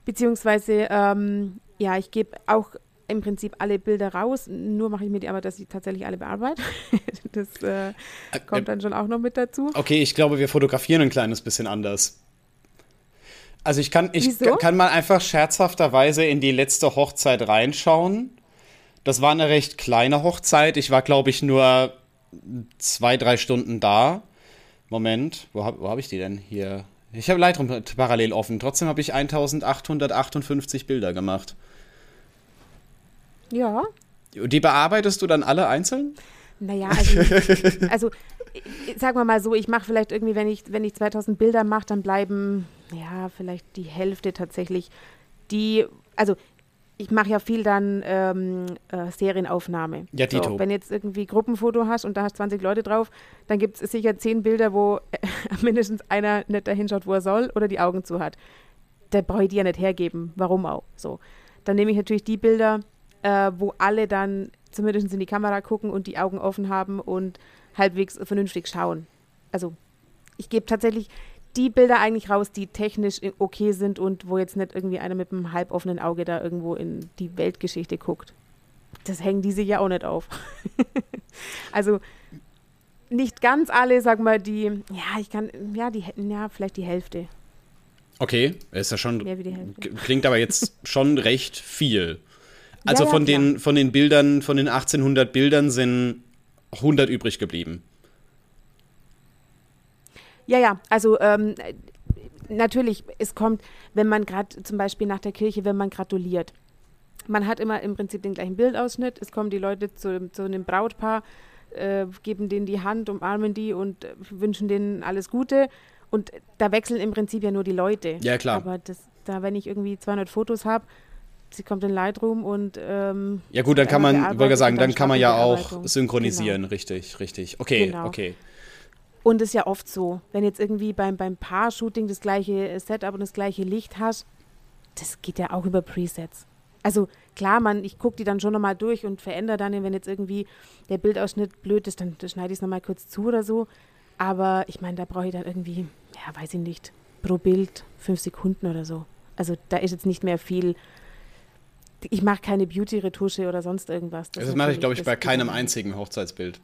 Beziehungsweise, ähm, ja, ich gebe auch im Prinzip alle Bilder raus, nur mache ich mir die aber, dass ich tatsächlich alle bearbeite. (laughs) das äh, kommt äh, dann schon auch noch mit dazu. Okay, ich glaube, wir fotografieren ein kleines bisschen anders. Also ich kann, ich Wieso? kann mal einfach scherzhafterweise in die letzte Hochzeit reinschauen. Das war eine recht kleine Hochzeit. Ich war, glaube ich, nur zwei, drei Stunden da. Moment, wo habe hab ich die denn hier? Ich habe Lightroom parallel offen. Trotzdem habe ich 1858 Bilder gemacht. Ja. Die bearbeitest du dann alle einzeln? Naja, also, (laughs) also sagen wir mal so, ich mache vielleicht irgendwie, wenn ich, wenn ich 2000 Bilder mache, dann bleiben, ja, vielleicht die Hälfte tatsächlich die, also ich mache ja viel dann ähm, äh, Serienaufnahme. Ja, Dito. So, wenn jetzt irgendwie Gruppenfoto hast und da hast 20 Leute drauf, dann gibt es sicher 10 Bilder, wo äh, (laughs) mindestens einer nicht dahin schaut, wo er soll oder die Augen zu hat. Da brauche ich die ja nicht hergeben. Warum auch? So. Dann nehme ich natürlich die Bilder, äh, wo alle dann zumindest in die Kamera gucken und die Augen offen haben und halbwegs vernünftig schauen. Also ich gebe tatsächlich die Bilder eigentlich raus, die technisch okay sind und wo jetzt nicht irgendwie einer mit einem halboffenen Auge da irgendwo in die Weltgeschichte guckt. Das hängen diese ja auch nicht auf. (laughs) also nicht ganz alle, sag mal, die, ja, ich kann, ja, die hätten ja vielleicht die Hälfte. Okay, ist ja schon, klingt aber jetzt schon recht viel. Also ja, ja, von, den, von den Bildern, von den 1800 Bildern sind 100 übrig geblieben. Ja, ja, also ähm, natürlich, es kommt, wenn man gerade zum Beispiel nach der Kirche, wenn man gratuliert. Man hat immer im Prinzip den gleichen Bildausschnitt. Es kommen die Leute zu, zu einem Brautpaar, äh, geben denen die Hand, umarmen die und äh, wünschen denen alles Gute. Und da wechseln im Prinzip ja nur die Leute. Ja, klar. Aber das, da, wenn ich irgendwie 200 Fotos habe, sie kommt in Lightroom und ähm, ja gut, dann kann man, ich wollte sagen, dann, dann kann man ja auch synchronisieren, genau. richtig, richtig. Okay, genau. okay. Und ist ja oft so, wenn jetzt irgendwie beim, beim Paar-Shooting das gleiche Setup und das gleiche Licht hast, das geht ja auch über Presets. Also klar, man, ich gucke die dann schon nochmal durch und verändere dann, wenn jetzt irgendwie der Bildausschnitt blöd ist, dann schneide ich es nochmal kurz zu oder so. Aber ich meine, da brauche ich dann irgendwie, ja, weiß ich nicht, pro Bild fünf Sekunden oder so. Also da ist jetzt nicht mehr viel ich mache keine Beauty-Retusche oder sonst irgendwas. Das, das mache ich, glaube ich, bei keinem einzigen Hochzeitsbild.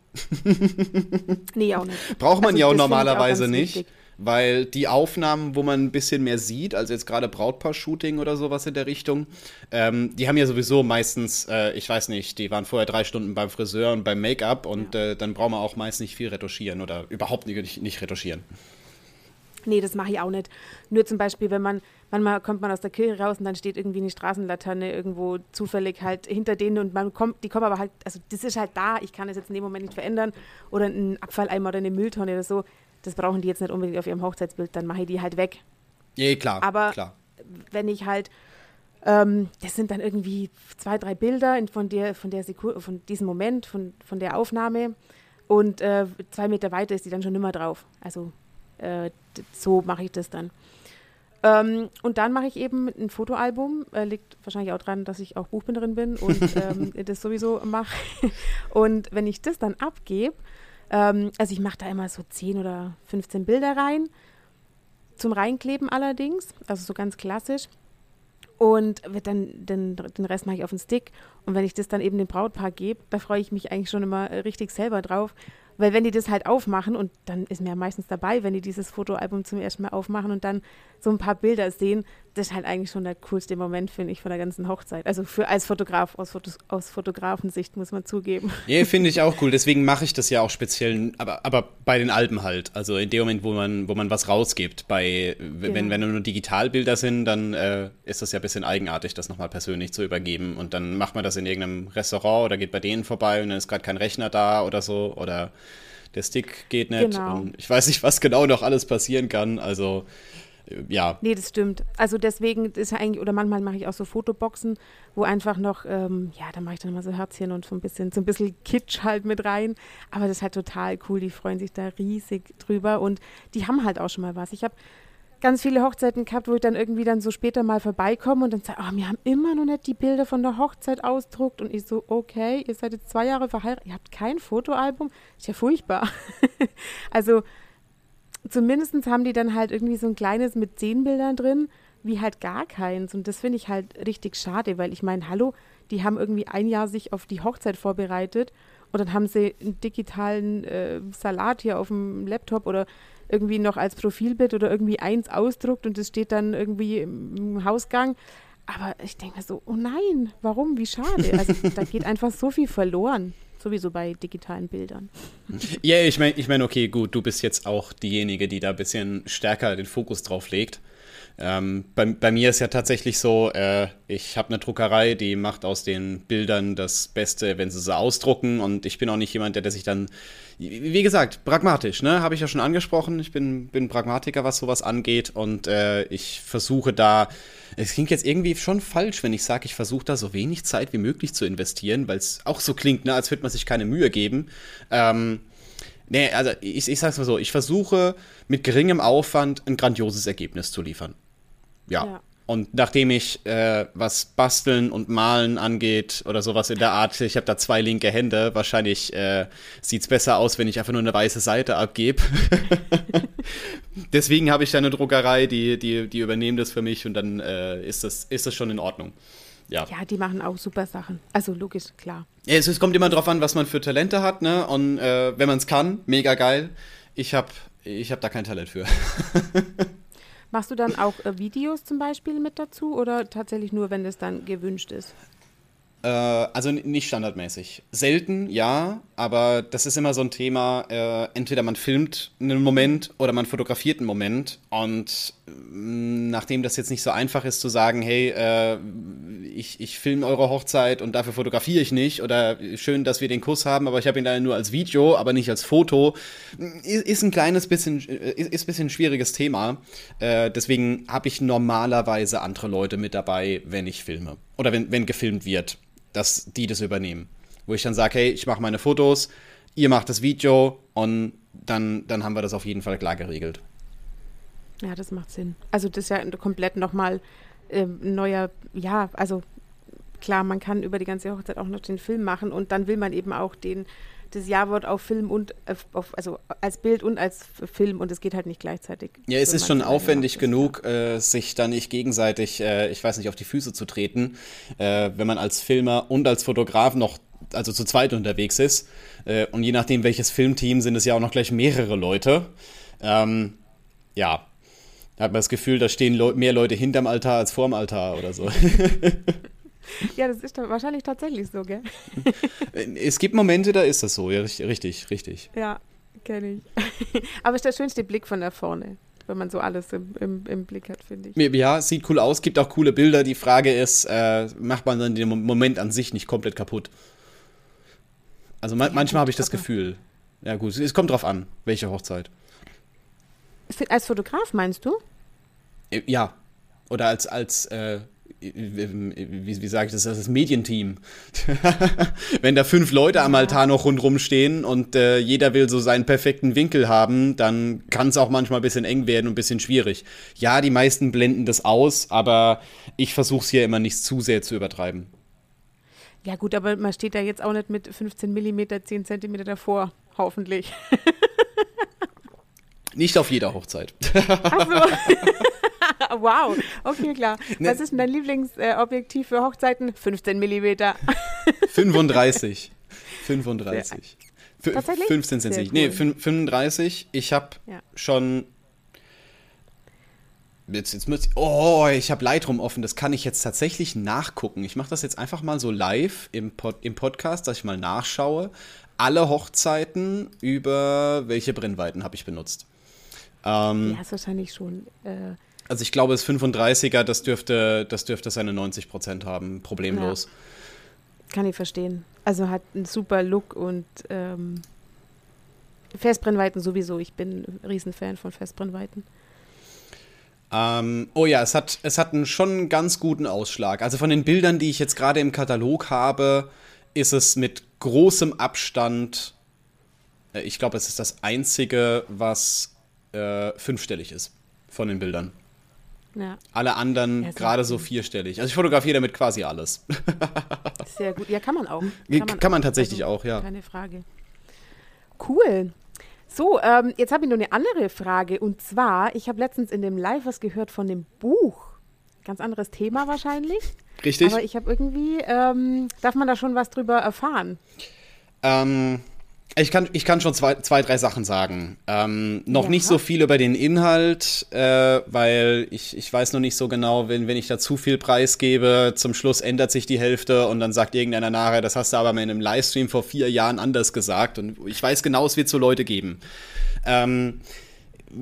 (laughs) nee, auch nicht. Braucht man also, ja auch normalerweise auch nicht. Wichtig. Weil die Aufnahmen, wo man ein bisschen mehr sieht, also jetzt gerade Brautpaar-Shooting oder sowas in der Richtung, ähm, die haben ja sowieso meistens, äh, ich weiß nicht, die waren vorher drei Stunden beim Friseur und beim Make-up und ja. äh, dann braucht man auch meist nicht viel retuschieren oder überhaupt nicht, nicht retuschieren. Nee, das mache ich auch nicht. Nur zum Beispiel, wenn man, manchmal kommt man aus der Kirche raus und dann steht irgendwie eine Straßenlaterne irgendwo zufällig halt hinter denen und man kommt, die kommen aber halt, also das ist halt da, ich kann es jetzt in dem Moment nicht verändern. Oder ein Abfalleimer oder eine Mülltonne oder so, das brauchen die jetzt nicht unbedingt auf ihrem Hochzeitsbild, dann mache ich die halt weg. Ja, klar. Aber klar. wenn ich halt, ähm, das sind dann irgendwie zwei, drei Bilder von der, von der von diesem Moment, von, von der Aufnahme und äh, zwei Meter weiter ist die dann schon immer drauf. Also äh, so mache ich das dann. Ähm, und dann mache ich eben ein Fotoalbum. Äh, liegt wahrscheinlich auch daran, dass ich auch Buchbinderin bin und (laughs) ähm, das sowieso mache. (laughs) Und wenn ich das dann abgebe, ähm, also ich mache da immer so 10 oder 15 Bilder rein, zum Reinkleben allerdings, also so ganz klassisch. Und wird dann den, den Rest mache ich auf den Stick. Und wenn ich das dann eben dem Brautpaar gebe, da freue ich mich eigentlich schon immer richtig selber drauf, Weil wenn die das halt aufmachen und dann ist mir ja meistens dabei, wenn die dieses Fotoalbum zum ersten Mal aufmachen und dann so ein paar Bilder sehen, das ist halt eigentlich schon der coolste Moment, finde ich, von der ganzen Hochzeit. Also für als Fotograf, aus, Fotos, aus Fotografensicht muss man zugeben. Ja, finde ich auch cool. Deswegen mache ich das ja auch speziell, aber, aber bei den Alben halt. Also in dem Moment, wo man, wo man was rausgibt. Bei, genau. wenn, wenn nur Digitalbilder sind, dann äh, ist das ja ein bisschen eigenartig, das nochmal persönlich zu übergeben. Und dann macht man das in irgendeinem Restaurant oder geht bei denen vorbei und dann ist gerade kein Rechner da oder so. Oder der Stick geht nicht. Genau. Und ich weiß nicht, was genau noch alles passieren kann. Also äh, ja. Nee, das stimmt. Also deswegen ist ja eigentlich, oder manchmal mache ich auch so Fotoboxen, wo einfach noch, ähm, ja, da mache ich dann immer so Herzchen und so ein bisschen, so ein bisschen Kitsch halt mit rein. Aber das ist halt total cool. Die freuen sich da riesig drüber und die haben halt auch schon mal was. Ich habe ganz viele Hochzeiten gehabt, wo ich dann irgendwie dann so später mal vorbeikomme und dann sage, oh, wir haben immer noch nicht die Bilder von der Hochzeit ausdruckt. Und ich so, okay, ihr seid jetzt zwei Jahre verheiratet, ihr habt kein Fotoalbum? Ist ja furchtbar. (laughs) also zumindest haben die dann halt irgendwie so ein kleines mit zehn Bildern drin, wie halt gar keins. Und das finde ich halt richtig schade, weil ich meine, hallo, die haben irgendwie ein Jahr sich auf die Hochzeit vorbereitet und dann haben sie einen digitalen äh, Salat hier auf dem Laptop oder irgendwie noch als Profilbild oder irgendwie eins ausdruckt und es steht dann irgendwie im Hausgang. Aber ich denke mir so, oh nein, warum? Wie schade. Also (laughs) da geht einfach so viel verloren. Sowieso bei digitalen Bildern. Ja, ich meine, ich mein, okay, gut, du bist jetzt auch diejenige, die da ein bisschen stärker den Fokus drauf legt. Ähm, bei, bei, mir ist ja tatsächlich so, äh, ich habe eine Druckerei, die macht aus den Bildern das Beste, wenn sie sie ausdrucken. Und ich bin auch nicht jemand, der, der sich dann, wie gesagt, pragmatisch, ne, habe ich ja schon angesprochen. Ich bin, bin Pragmatiker, was sowas angeht. Und äh, ich versuche da, es klingt jetzt irgendwie schon falsch, wenn ich sage, ich versuche da so wenig Zeit wie möglich zu investieren, weil es auch so klingt, ne, als würde man sich keine Mühe geben. Ähm, Nee, also ich, ich sag's mal so, ich versuche mit geringem Aufwand ein grandioses Ergebnis zu liefern. Ja. ja. Und nachdem ich äh, was Basteln und Malen angeht oder sowas in der Art, ich habe da zwei linke Hände, wahrscheinlich äh, sieht es besser aus, wenn ich einfach nur eine weiße Seite abgebe. (laughs) Deswegen habe ich da eine Druckerei, die, die, die übernehmen das für mich und dann äh, ist, das, ist das schon in Ordnung. Ja. ja, die machen auch super Sachen. Also logisch, klar. Ja, es, es kommt immer drauf an, was man für Talente hat, ne? Und äh, wenn man es kann, mega geil. Ich habe ich hab da kein Talent für. (laughs) Machst du dann auch äh, Videos zum Beispiel mit dazu oder tatsächlich nur, wenn es dann gewünscht ist? Äh, also nicht standardmäßig. Selten, ja, aber das ist immer so ein Thema. Äh, entweder man filmt einen Moment oder man fotografiert einen Moment. Und mh, nachdem das jetzt nicht so einfach ist zu sagen, hey, äh, ich, ich filme eure Hochzeit und dafür fotografiere ich nicht oder schön, dass wir den Kuss haben, aber ich habe ihn da nur als Video, aber nicht als Foto, ist, ist ein kleines bisschen, ist, ist ein bisschen ein schwieriges Thema. Äh, deswegen habe ich normalerweise andere Leute mit dabei, wenn ich filme oder wenn, wenn gefilmt wird dass die das übernehmen. Wo ich dann sage, hey, ich mache meine Fotos, ihr macht das Video und dann, dann haben wir das auf jeden Fall klar geregelt. Ja, das macht Sinn. Also das ist ja komplett nochmal äh, neuer, ja, also klar, man kann über die ganze Hochzeit auch noch den Film machen und dann will man eben auch den das Ja-Wort auf Film und auf, also als Bild und als Film und es geht halt nicht gleichzeitig. Ja, es ist schon aufwendig genug, äh, sich da nicht gegenseitig, äh, ich weiß nicht, auf die Füße zu treten, äh, wenn man als Filmer und als Fotograf noch also zu zweit unterwegs ist. Äh, und je nachdem, welches Filmteam, sind es ja auch noch gleich mehrere Leute. Ähm, ja, da hat man das Gefühl, da stehen Le mehr Leute hinterm Altar als vorm Altar oder so. (laughs) Ja, das ist wahrscheinlich tatsächlich so, gell? (laughs) es gibt Momente, da ist das so, ja, richtig, richtig. Ja, kenne ich. (laughs) Aber es ist der schönste Blick von da vorne, wenn man so alles im, im, im Blick hat, finde ich. Ja, sieht cool aus, gibt auch coole Bilder. Die Frage ist, äh, macht man dann den Moment an sich nicht komplett kaputt? Also ma ja, manchmal habe ich das Gefühl. Ja, gut, es kommt drauf an, welche Hochzeit. Als Fotograf meinst du? Äh, ja. Oder als, als äh, wie, wie sage ich das, das Medienteam. (laughs) Wenn da fünf Leute am Altar noch rundherum stehen und äh, jeder will so seinen perfekten Winkel haben, dann kann es auch manchmal ein bisschen eng werden und ein bisschen schwierig. Ja, die meisten blenden das aus, aber ich versuche es hier immer nicht zu sehr zu übertreiben. Ja gut, aber man steht da jetzt auch nicht mit 15 mm, 10 cm davor, hoffentlich. Nicht auf jeder Hochzeit. Ach so. (laughs) wow, okay, klar. Ne. Was ist denn dein Lieblingsobjektiv für Hochzeiten? 15 mm. 35. 35. Tatsächlich? 15 sind es nicht. Nee, cool. 35. Ich habe Ja. schon. Jetzt, jetzt müsst, oh, ich habe Lightroom offen. Das kann ich jetzt tatsächlich nachgucken. Ich mache das jetzt einfach mal so live im, Pod, im Podcast, dass ich mal nachschaue. Alle Hochzeiten über welche Brennweiten habe ich benutzt. Ähm, Ja, ist wahrscheinlich schon. Äh, Also ich glaube, das 35er, das dürfte, das dürfte seine 90% haben, problemlos. kann ich verstehen. Also hat einen super Look und ähm, Festbrennweiten sowieso. Ich bin ein Riesenfan von Festbrennweiten. Ähm, oh ja, es hat, es hat einen schon einen ganz guten Ausschlag. Also von den Bildern, die ich jetzt gerade im Katalog habe, ist es mit großem Abstand, äh, ich glaube, es ist das einzige, was äh, fünfstellig ist von den Bildern. Ja, Alle anderen Ja, gerade so vierstellig. Also ich fotografiere damit quasi alles. sehr gut. Ja, kann man auch. Kann man tatsächlich auch, ja. Keine Frage. Cool. So, ähm, jetzt habe ich noch eine andere Frage. Und zwar, ich habe letztens in dem Live was gehört von dem Buch. Ganz anderes Thema wahrscheinlich. Richtig? Aber ich habe irgendwie, ähm, darf man da schon was drüber erfahren? Ähm, ich kann, ich kann schon zwei, zwei drei Sachen sagen. Ähm, noch Ja. nicht so viel über den Inhalt, äh, weil ich, ich weiß noch nicht so genau, wenn, wenn ich da zu viel preisgebe, zum Schluss ändert sich die Hälfte und dann sagt irgendeiner nachher, das hast du aber mal in einem Livestream vor vier Jahren anders gesagt. Und ich weiß genau, es wird so Leute geben. Ähm,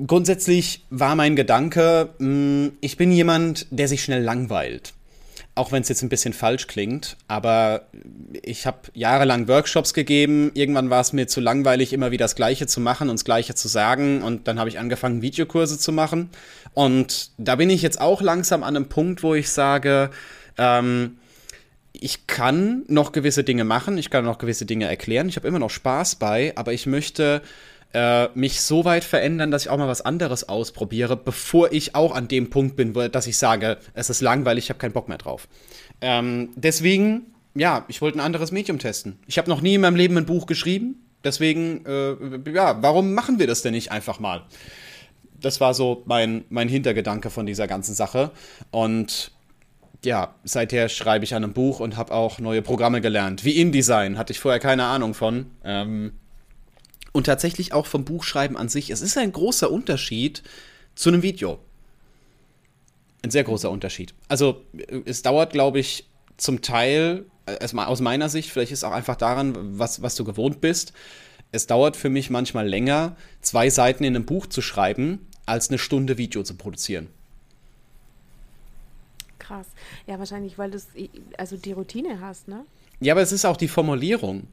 grundsätzlich war mein Gedanke, mh, ich bin jemand, der sich schnell langweilt. Auch wenn es jetzt ein bisschen falsch klingt, aber ich habe jahrelang Workshops gegeben. Irgendwann war es mir zu langweilig, immer wieder das Gleiche zu machen und das Gleiche zu sagen. Und dann habe ich angefangen, Videokurse zu machen. Und da bin ich jetzt auch langsam an einem Punkt, wo ich sage, ähm, ich kann noch gewisse Dinge machen, ich kann noch gewisse Dinge erklären, ich habe immer noch Spaß bei, aber ich möchte äh, mich so weit verändern, dass ich auch mal was anderes ausprobiere, bevor ich auch an dem Punkt bin, wo, dass ich sage, es ist langweilig, ich habe keinen Bock mehr drauf. Ähm, deswegen, ja, ich wollte ein anderes Medium testen. Ich habe noch nie in meinem Leben ein Buch geschrieben, deswegen, äh, ja, warum machen wir das denn nicht einfach mal? Das war so mein, mein Hintergedanke von dieser ganzen Sache. Und ja, seither schreibe ich an einem Buch und habe auch neue Programme gelernt. Wie InDesign, hatte ich vorher keine Ahnung von. Ähm, und tatsächlich auch vom Buchschreiben an sich. Es ist ein großer Unterschied zu einem Video. Ein sehr großer Unterschied. Also äh, es dauert, glaube ich, zum Teil, äh, erstmal aus meiner Sicht, vielleicht ist es auch einfach daran, was, was du gewohnt bist. Es dauert für mich manchmal länger, zwei Seiten in einem Buch zu schreiben, als eine Stunde Video zu produzieren. Krass. Ja, wahrscheinlich, weil du also die Routine hast, ne? Ja, aber es ist auch die Formulierung.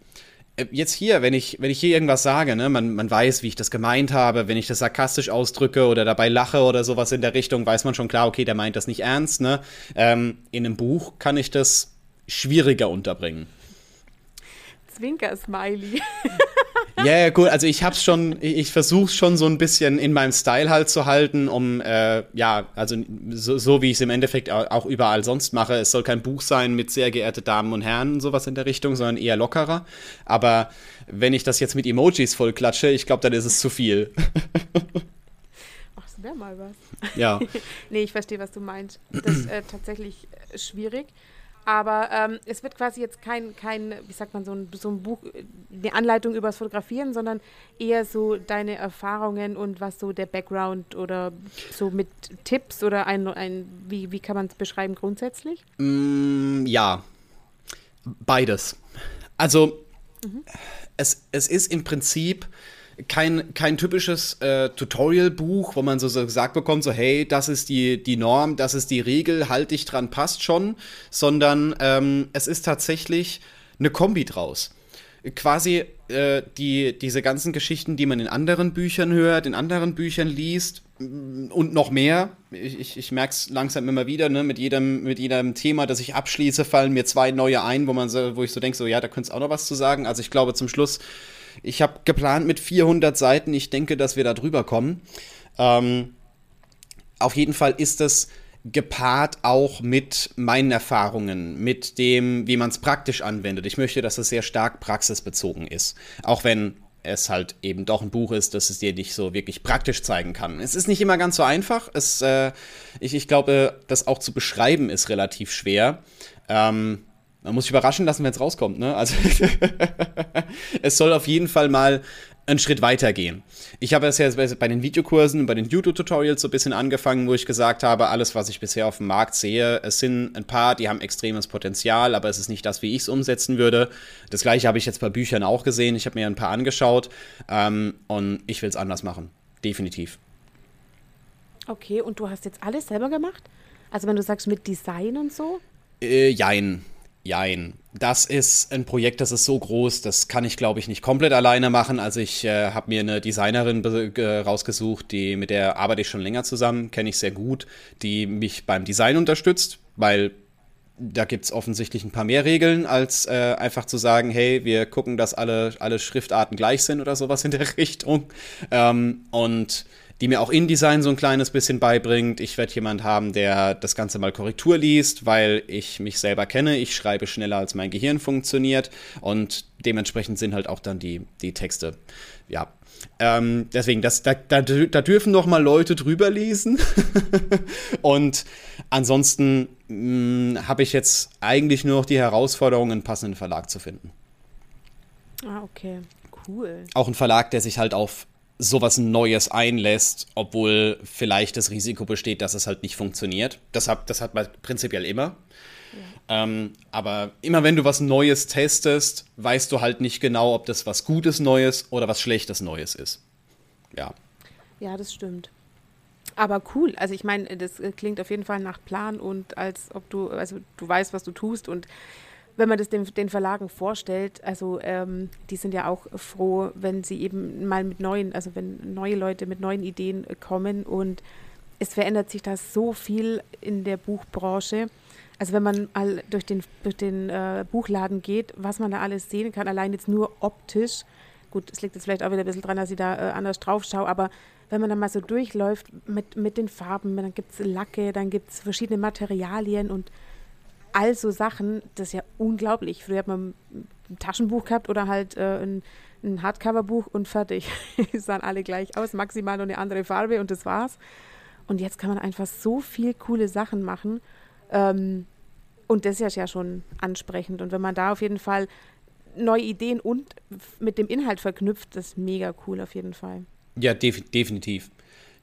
Äh, Jetzt hier, wenn ich, wenn ich hier irgendwas sage, ne, man, man weiß, wie ich das gemeint habe, wenn ich das sarkastisch ausdrücke oder dabei lache oder sowas in der Richtung, weiß man schon klar, okay, der meint das nicht ernst, ne? Ähm, in einem Buch kann ich das schwieriger unterbringen. Zwinker-Smiley. (laughs) Ja, ja, cool. Also ich hab's schon, ich, ich versuch's schon so ein bisschen in meinem Style halt zu halten, um, äh, ja, also so, so wie ich es im Endeffekt au- auch überall sonst mache. Es soll kein Buch sein mit sehr geehrte Damen und Herren, sowas in der Richtung, sondern eher lockerer. Aber wenn ich das jetzt mit Emojis voll klatsche, ich glaube, dann ist es zu viel. Ach, das wäre mal was. ja. (laughs) Nee, ich verstehe, was du meinst. Das ist äh, tatsächlich äh, schwierig. Aber ähm, es wird quasi jetzt kein, kein, wie sagt man, so ein, so ein Buch, eine Anleitung übers Fotografieren, sondern eher so deine Erfahrungen und was so der Background oder so mit Tipps oder ein, ein wie, wie kann man es beschreiben grundsätzlich? Mm, ja. Beides. Also, es, es ist im Prinzip kein, kein typisches äh, Tutorial-Buch, wo man so, so gesagt bekommt, so hey, das ist die, die Norm, das ist die Regel, halt dich dran, passt schon, sondern ähm, es ist tatsächlich eine Kombi draus. Quasi äh, die, diese ganzen Geschichten, die man in anderen Büchern hört, in anderen Büchern liest mm, und noch mehr. Ich, ich, ich merke es langsam immer wieder, ne? mit, jedem, mit jedem Thema, das ich abschließe, fallen mir zwei neue ein, wo, man so, wo ich so denke, so ja, da könntest du auch noch was zu sagen. Also ich glaube zum Schluss, ich habe geplant mit 400 Seiten, ich denke, dass wir da drüber kommen. Ähm, auf jeden Fall ist es gepaart auch mit meinen Erfahrungen, mit dem, wie man es praktisch anwendet. Ich möchte, dass es sehr stark praxisbezogen ist. Auch wenn es halt eben doch ein Buch ist, das es dir nicht so wirklich praktisch zeigen kann. Es ist nicht immer ganz so einfach. Es, äh, ich, ich glaube, das auch zu beschreiben ist relativ schwer. Ähm, Man muss sich überraschen lassen, wenn es rauskommt. Ne? Also (laughs) es soll auf jeden Fall mal einen Schritt weiter gehen. Ich habe es ja bei den Videokursen, bei den YouTube-Tutorials so ein bisschen angefangen, wo ich gesagt habe, alles, was ich bisher auf dem Markt sehe, es sind ein paar, die haben extremes Potenzial, aber es ist nicht das, wie ich es umsetzen würde. Das gleiche habe ich jetzt bei Büchern auch gesehen. Ich habe mir ein paar angeschaut ähm, und ich will es anders machen. Definitiv. Okay, und du hast jetzt alles selber gemacht? Also wenn du sagst mit Design und so? Äh, jein. Jein. Das ist ein Projekt, das ist so groß, das kann ich, glaube ich, nicht komplett alleine machen. Also ich äh, habe mir eine Designerin rausgesucht, die mit der arbeite ich schon länger zusammen, kenne ich sehr gut, die mich beim Design unterstützt, weil da gibt es offensichtlich ein paar mehr Regeln, als äh, einfach zu sagen, hey, wir gucken, dass alle, alle Schriftarten gleich sind oder sowas in der (laughs) Richtung. Ähm, und die mir auch InDesign so ein kleines bisschen beibringt. Ich werde jemand haben, der das Ganze mal Korrektur liest, weil ich mich selber kenne. Ich schreibe schneller, als mein Gehirn funktioniert und dementsprechend sind halt auch dann die, die Texte. Ja, ähm, deswegen, das, da, da, da, dürfen noch mal Leute drüber lesen. (laughs) und ansonsten hm, habe ich jetzt eigentlich nur noch die Herausforderung, einen passenden Verlag zu finden. Ah, okay. Cool. Auch ein Verlag, der sich halt auf sowas Neues einlässt, obwohl vielleicht das Risiko besteht, dass es halt nicht funktioniert. Das hat, das hat man prinzipiell immer. Ja. Ähm, aber immer wenn du was Neues testest, weißt du halt nicht genau, ob das was Gutes Neues oder was Schlechtes Neues ist. Ja. Ja, das stimmt. Aber cool. Also ich meine, das klingt auf jeden Fall nach Plan und als ob du, also du weißt, was du tust und wenn man das den, den Verlagen vorstellt, also ähm, die sind ja auch froh, wenn sie eben mal mit neuen, also wenn neue Leute mit neuen Ideen kommen und es verändert sich da so viel in der Buchbranche. Also wenn man mal durch den, durch den äh, Buchladen geht, was man da alles sehen kann, allein jetzt nur optisch. Gut, es liegt jetzt vielleicht auch wieder ein bisschen dran, dass ich da äh, anders drauf schaue, aber wenn man dann mal so durchläuft mit, mit den Farben, dann gibt es Lacke, dann gibt es verschiedene Materialien und all so Sachen, das ist ja unglaublich. Früher hat man ein Taschenbuch gehabt oder halt äh, ein, ein Hardcover-Buch und fertig. (laughs) Die sahen alle gleich aus, maximal nur eine andere Farbe und das war's. Und jetzt kann man einfach so viel coole Sachen machen. Ähm, und das ist ja schon ansprechend. Und wenn man da auf jeden Fall neue Ideen und mit dem Inhalt verknüpft, das ist mega cool auf jeden Fall. Ja, def definitiv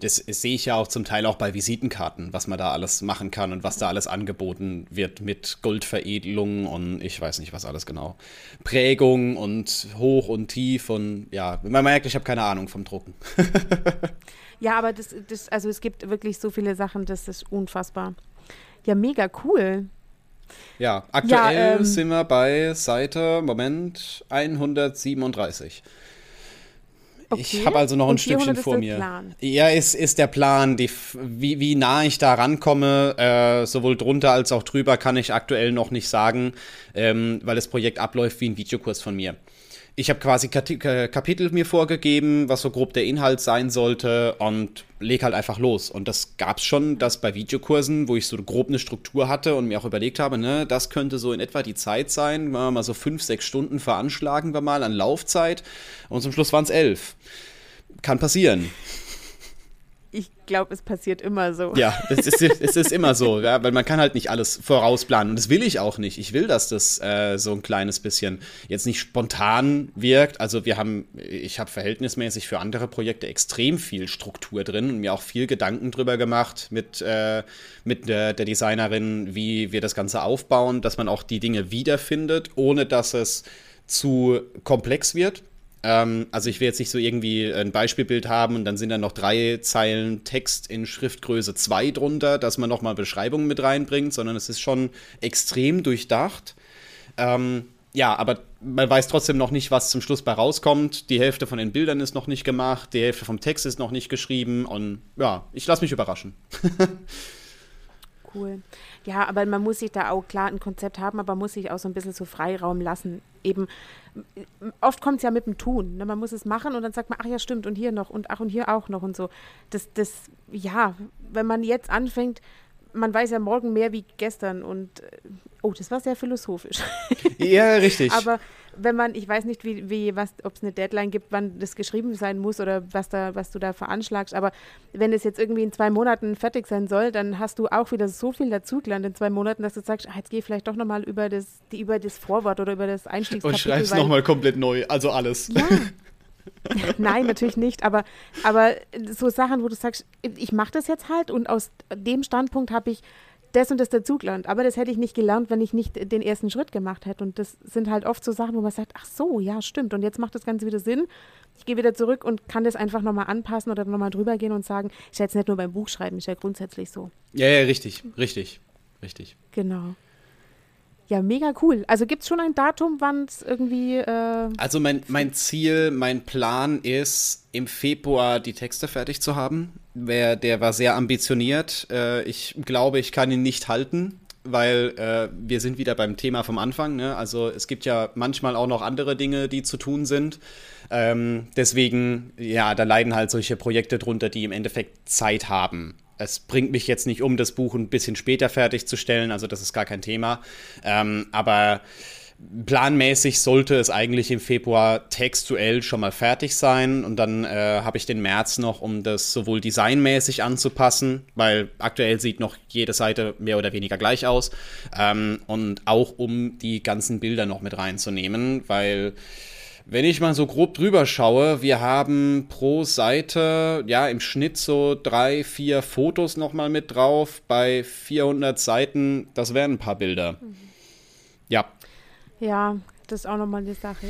das, das sehe ich ja auch zum Teil auch bei Visitenkarten, was man da alles machen kann und was da alles angeboten wird mit Goldveredelung und ich weiß nicht, was alles genau. Prägung und hoch und tief und ja, man merkt, ich habe keine Ahnung vom Drucken. (laughs) ja, aber das, das, also es gibt wirklich so viele Sachen, das ist unfassbar. Ja, mega cool. Ja, aktuell ja, ähm, sind wir bei Seite, Moment, 137. Okay. Ich habe also noch ein Stückchen vor mir. Plan. Ja, ist, ist der Plan. Die, wie, wie nah ich da rankomme, äh, sowohl drunter als auch drüber, kann ich aktuell noch nicht sagen, ähm, weil das Projekt abläuft wie ein Videokurs von mir ich habe quasi Kapitel mir vorgegeben, was so grob der Inhalt sein sollte und leg halt einfach los. Und das gab's schon, dass bei Videokursen, wo ich so grob eine Struktur hatte und mir auch überlegt habe, ne, das könnte so in etwa die Zeit sein, mal so fünf, sechs Stunden veranschlagen wir mal an Laufzeit und zum Schluss waren es elf. Kann passieren ich glaube, es passiert immer so. Ja, (laughs) es ist, es ist immer so, ja, weil man kann halt nicht alles vorausplanen. Und das will ich auch nicht. Ich will, dass das äh, so ein kleines bisschen jetzt nicht spontan wirkt. Also wir haben, ich habe verhältnismäßig für andere Projekte extrem viel Struktur drin und mir auch viel Gedanken drüber gemacht mit, äh, mit der, der Designerin, wie wir das Ganze aufbauen, dass man auch die Dinge wiederfindet, ohne dass es zu komplex wird ähm, also ich will jetzt nicht so irgendwie ein Beispielbild haben und dann sind da noch drei Zeilen Text in Schriftgröße 2 drunter, dass man nochmal Beschreibungen mit reinbringt, sondern es ist schon extrem durchdacht. Ähm, ja, aber man weiß trotzdem noch nicht, was zum Schluss bei rauskommt. Die Hälfte von den Bildern ist noch nicht gemacht, die Hälfte vom Text ist noch nicht geschrieben und ja, ich lasse mich überraschen. (laughs) cool. Ja, aber man muss sich da auch klar ein Konzept haben, aber muss sich auch so ein bisschen so Freiraum lassen. Eben, oft kommt es ja mit dem Tun. Ne? Man muss es machen und dann sagt man, ach ja, stimmt, und hier noch und ach und hier auch noch und so. Das, das, ja, wenn man jetzt anfängt, man weiß ja morgen mehr wie gestern und oh, das war sehr philosophisch. Ja, richtig. (laughs) Aber wenn man, ich weiß nicht, wie, wie ob es eine Deadline gibt, wann das geschrieben sein muss oder was da, was du da veranschlagst, aber wenn es jetzt irgendwie in zwei Monaten fertig sein soll, dann hast du auch wieder so viel dazugelernt in zwei Monaten, dass du sagst, ah, jetzt gehe ich vielleicht doch nochmal über das, die, über das Vorwort oder über das Einstiegskapitel. Und schreibst nochmal komplett neu, also alles. Ja. (laughs) Nein, natürlich nicht, aber, aber so Sachen, wo du sagst, ich mache das jetzt halt und aus dem Standpunkt habe ich das und das dazugelernt. Aber das hätte ich nicht gelernt, wenn ich nicht den ersten Schritt gemacht hätte. Und das sind halt oft so Sachen, wo man sagt, ach so, ja, stimmt. Und jetzt macht das Ganze wieder Sinn. Ich gehe wieder zurück und kann das einfach nochmal anpassen oder nochmal drüber gehen und sagen, ist ja jetzt nicht nur beim Buchschreiben, ist ja grundsätzlich so. Ja, ja, richtig, richtig, richtig. Genau. Ja, mega cool. Also gibt es schon ein Datum, wann es irgendwie. Äh also mein, mein Ziel, mein Plan ist, im Februar die Texte fertig zu haben. Der, der war sehr ambitioniert. Äh, ich glaube, ich kann ihn nicht halten, weil äh, wir sind wieder beim Thema vom Anfang. Ne? Also es gibt ja manchmal auch noch andere Dinge, die zu tun sind. Ähm, deswegen, ja, da leiden halt solche Projekte drunter, die im Endeffekt Zeit haben es bringt mich jetzt nicht um, das Buch ein bisschen später fertigzustellen, also das ist gar kein Thema. Ähm, aber planmäßig sollte es eigentlich im Februar textuell schon mal fertig sein und dann äh, habe ich den März noch, um das sowohl designmäßig anzupassen, weil aktuell sieht noch jede Seite mehr oder weniger gleich aus ähm, und auch um die ganzen Bilder noch mit reinzunehmen, weil wenn ich mal so grob drüber schaue, wir haben pro Seite ja im Schnitt so drei, vier Fotos nochmal mit drauf. Bei 400 Seiten, das wären ein paar Bilder. Mhm. Ja. Ja, das ist auch nochmal eine Sache.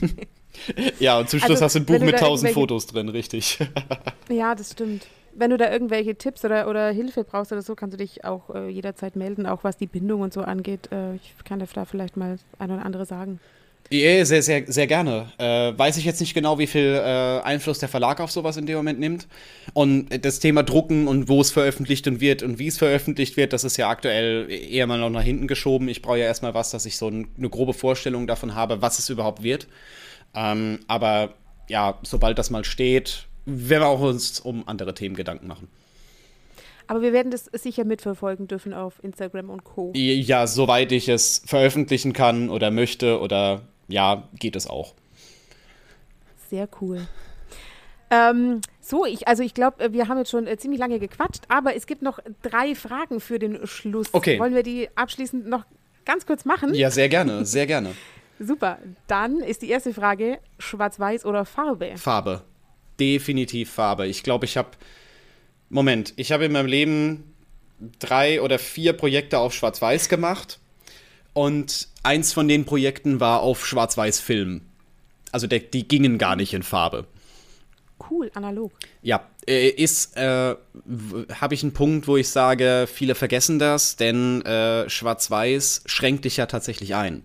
(laughs) ja, und zum Schluss also, hast du ein Buch mit 1000 Fotos drin, richtig. (laughs) ja, das stimmt. Wenn du da irgendwelche Tipps oder, oder Hilfe brauchst oder so, kannst du dich auch äh, jederzeit melden, auch was die Bindung und so angeht. Äh, ich kann dir da vielleicht mal ein oder andere sagen. Ja, sehr, sehr, sehr gerne. Äh, weiß ich jetzt nicht genau, wie viel äh, Einfluss der Verlag auf sowas in dem Moment nimmt. Und das Thema Drucken und wo es veröffentlicht und wird und wie es veröffentlicht wird, das ist ja aktuell eher mal noch nach hinten geschoben. Ich brauche ja erstmal was, dass ich so ein, eine grobe Vorstellung davon habe, was es überhaupt wird. Ähm, aber ja, sobald das mal steht, werden wir auch uns um andere Themen Gedanken machen. Aber wir werden das sicher mitverfolgen dürfen auf Instagram und Co. Ja, soweit ich es veröffentlichen kann oder möchte oder ja, geht es auch. Sehr cool. Ähm, so, ich, also ich glaube, wir haben jetzt schon äh, ziemlich lange gequatscht, aber es gibt noch drei Fragen für den Schluss. Okay. Wollen wir die abschließend noch ganz kurz machen? Ja, sehr gerne, (laughs) sehr gerne. Super. Dann ist die erste Frage: Schwarz-Weiß oder Farbe? Farbe. Definitiv Farbe. Ich glaube, ich habe. Moment, ich habe in meinem Leben drei oder vier Projekte auf Schwarz-Weiß gemacht. Und eins von den Projekten war auf Schwarz-Weiß-Film. Also der, die gingen gar nicht in Farbe. Cool, analog. Ja, äh, ist, äh, habe ich einen Punkt, wo ich sage, viele vergessen das, denn äh, Schwarz-Weiß schränkt dich ja tatsächlich ein.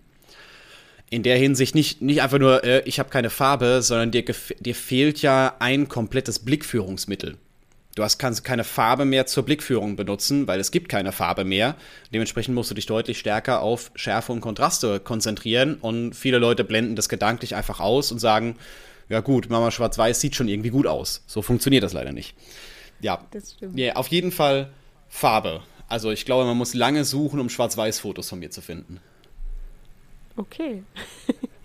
In der Hinsicht nicht, nicht einfach nur, äh, ich habe keine Farbe, sondern dir, dir fehlt ja ein komplettes Blickführungsmittel. Du hast, kannst keine Farbe mehr zur Blickführung benutzen, weil es gibt keine Farbe mehr. Dementsprechend musst du dich deutlich stärker auf Schärfe und Kontraste konzentrieren. Und viele Leute blenden das gedanklich einfach aus und sagen, ja gut, Mama Schwarz-Weiß sieht schon irgendwie gut aus. So funktioniert das leider nicht. Ja, das stimmt. Yeah, auf jeden Fall Farbe. Also ich glaube, man muss lange suchen, um Schwarz-Weiß-Fotos von mir zu finden. Okay. (laughs)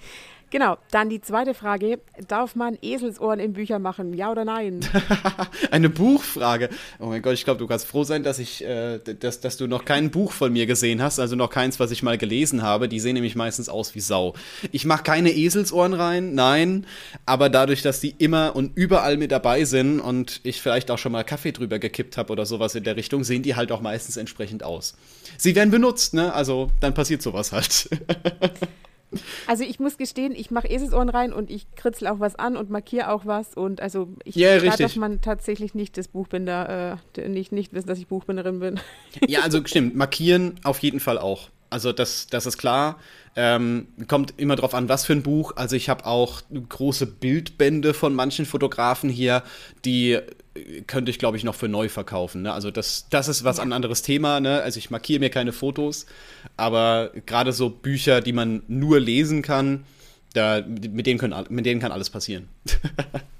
Genau, dann die zweite Frage. Darf man Eselsohren in Bücher machen, ja oder nein? (laughs) Eine Buchfrage. Oh mein Gott, ich glaube, du kannst froh sein, dass, ich, äh, dass, dass du noch kein Buch von mir gesehen hast, also noch keins, was ich mal gelesen habe. Die sehen nämlich meistens aus wie Sau. Ich mache keine Eselsohren rein, nein, aber dadurch, dass die immer und überall mit dabei sind und ich vielleicht auch schon mal Kaffee drüber gekippt habe oder sowas in der Richtung, sehen die halt auch meistens entsprechend aus. Sie werden benutzt, ne? Also dann passiert sowas halt. (laughs) Also ich muss gestehen, ich mache Eselsohren rein und ich kritzel auch was an und markiere auch was und also ich ja, da darf man tatsächlich nicht das Buchbinder, äh, nicht, nicht wissen, dass ich Buchbinderin bin. Ja, also stimmt, markieren auf jeden Fall auch. Also das, das ist klar. Ähm, kommt immer drauf an, was für ein Buch. Also ich habe auch große Bildbände von manchen Fotografen hier, die könnte ich, glaube ich, noch für neu verkaufen. Ne? Also das, das ist was ja. ein anderes Thema. Ne? Also ich markiere mir keine Fotos, aber gerade so Bücher, die man nur lesen kann, da, mit, denen können, mit denen kann alles passieren. (laughs)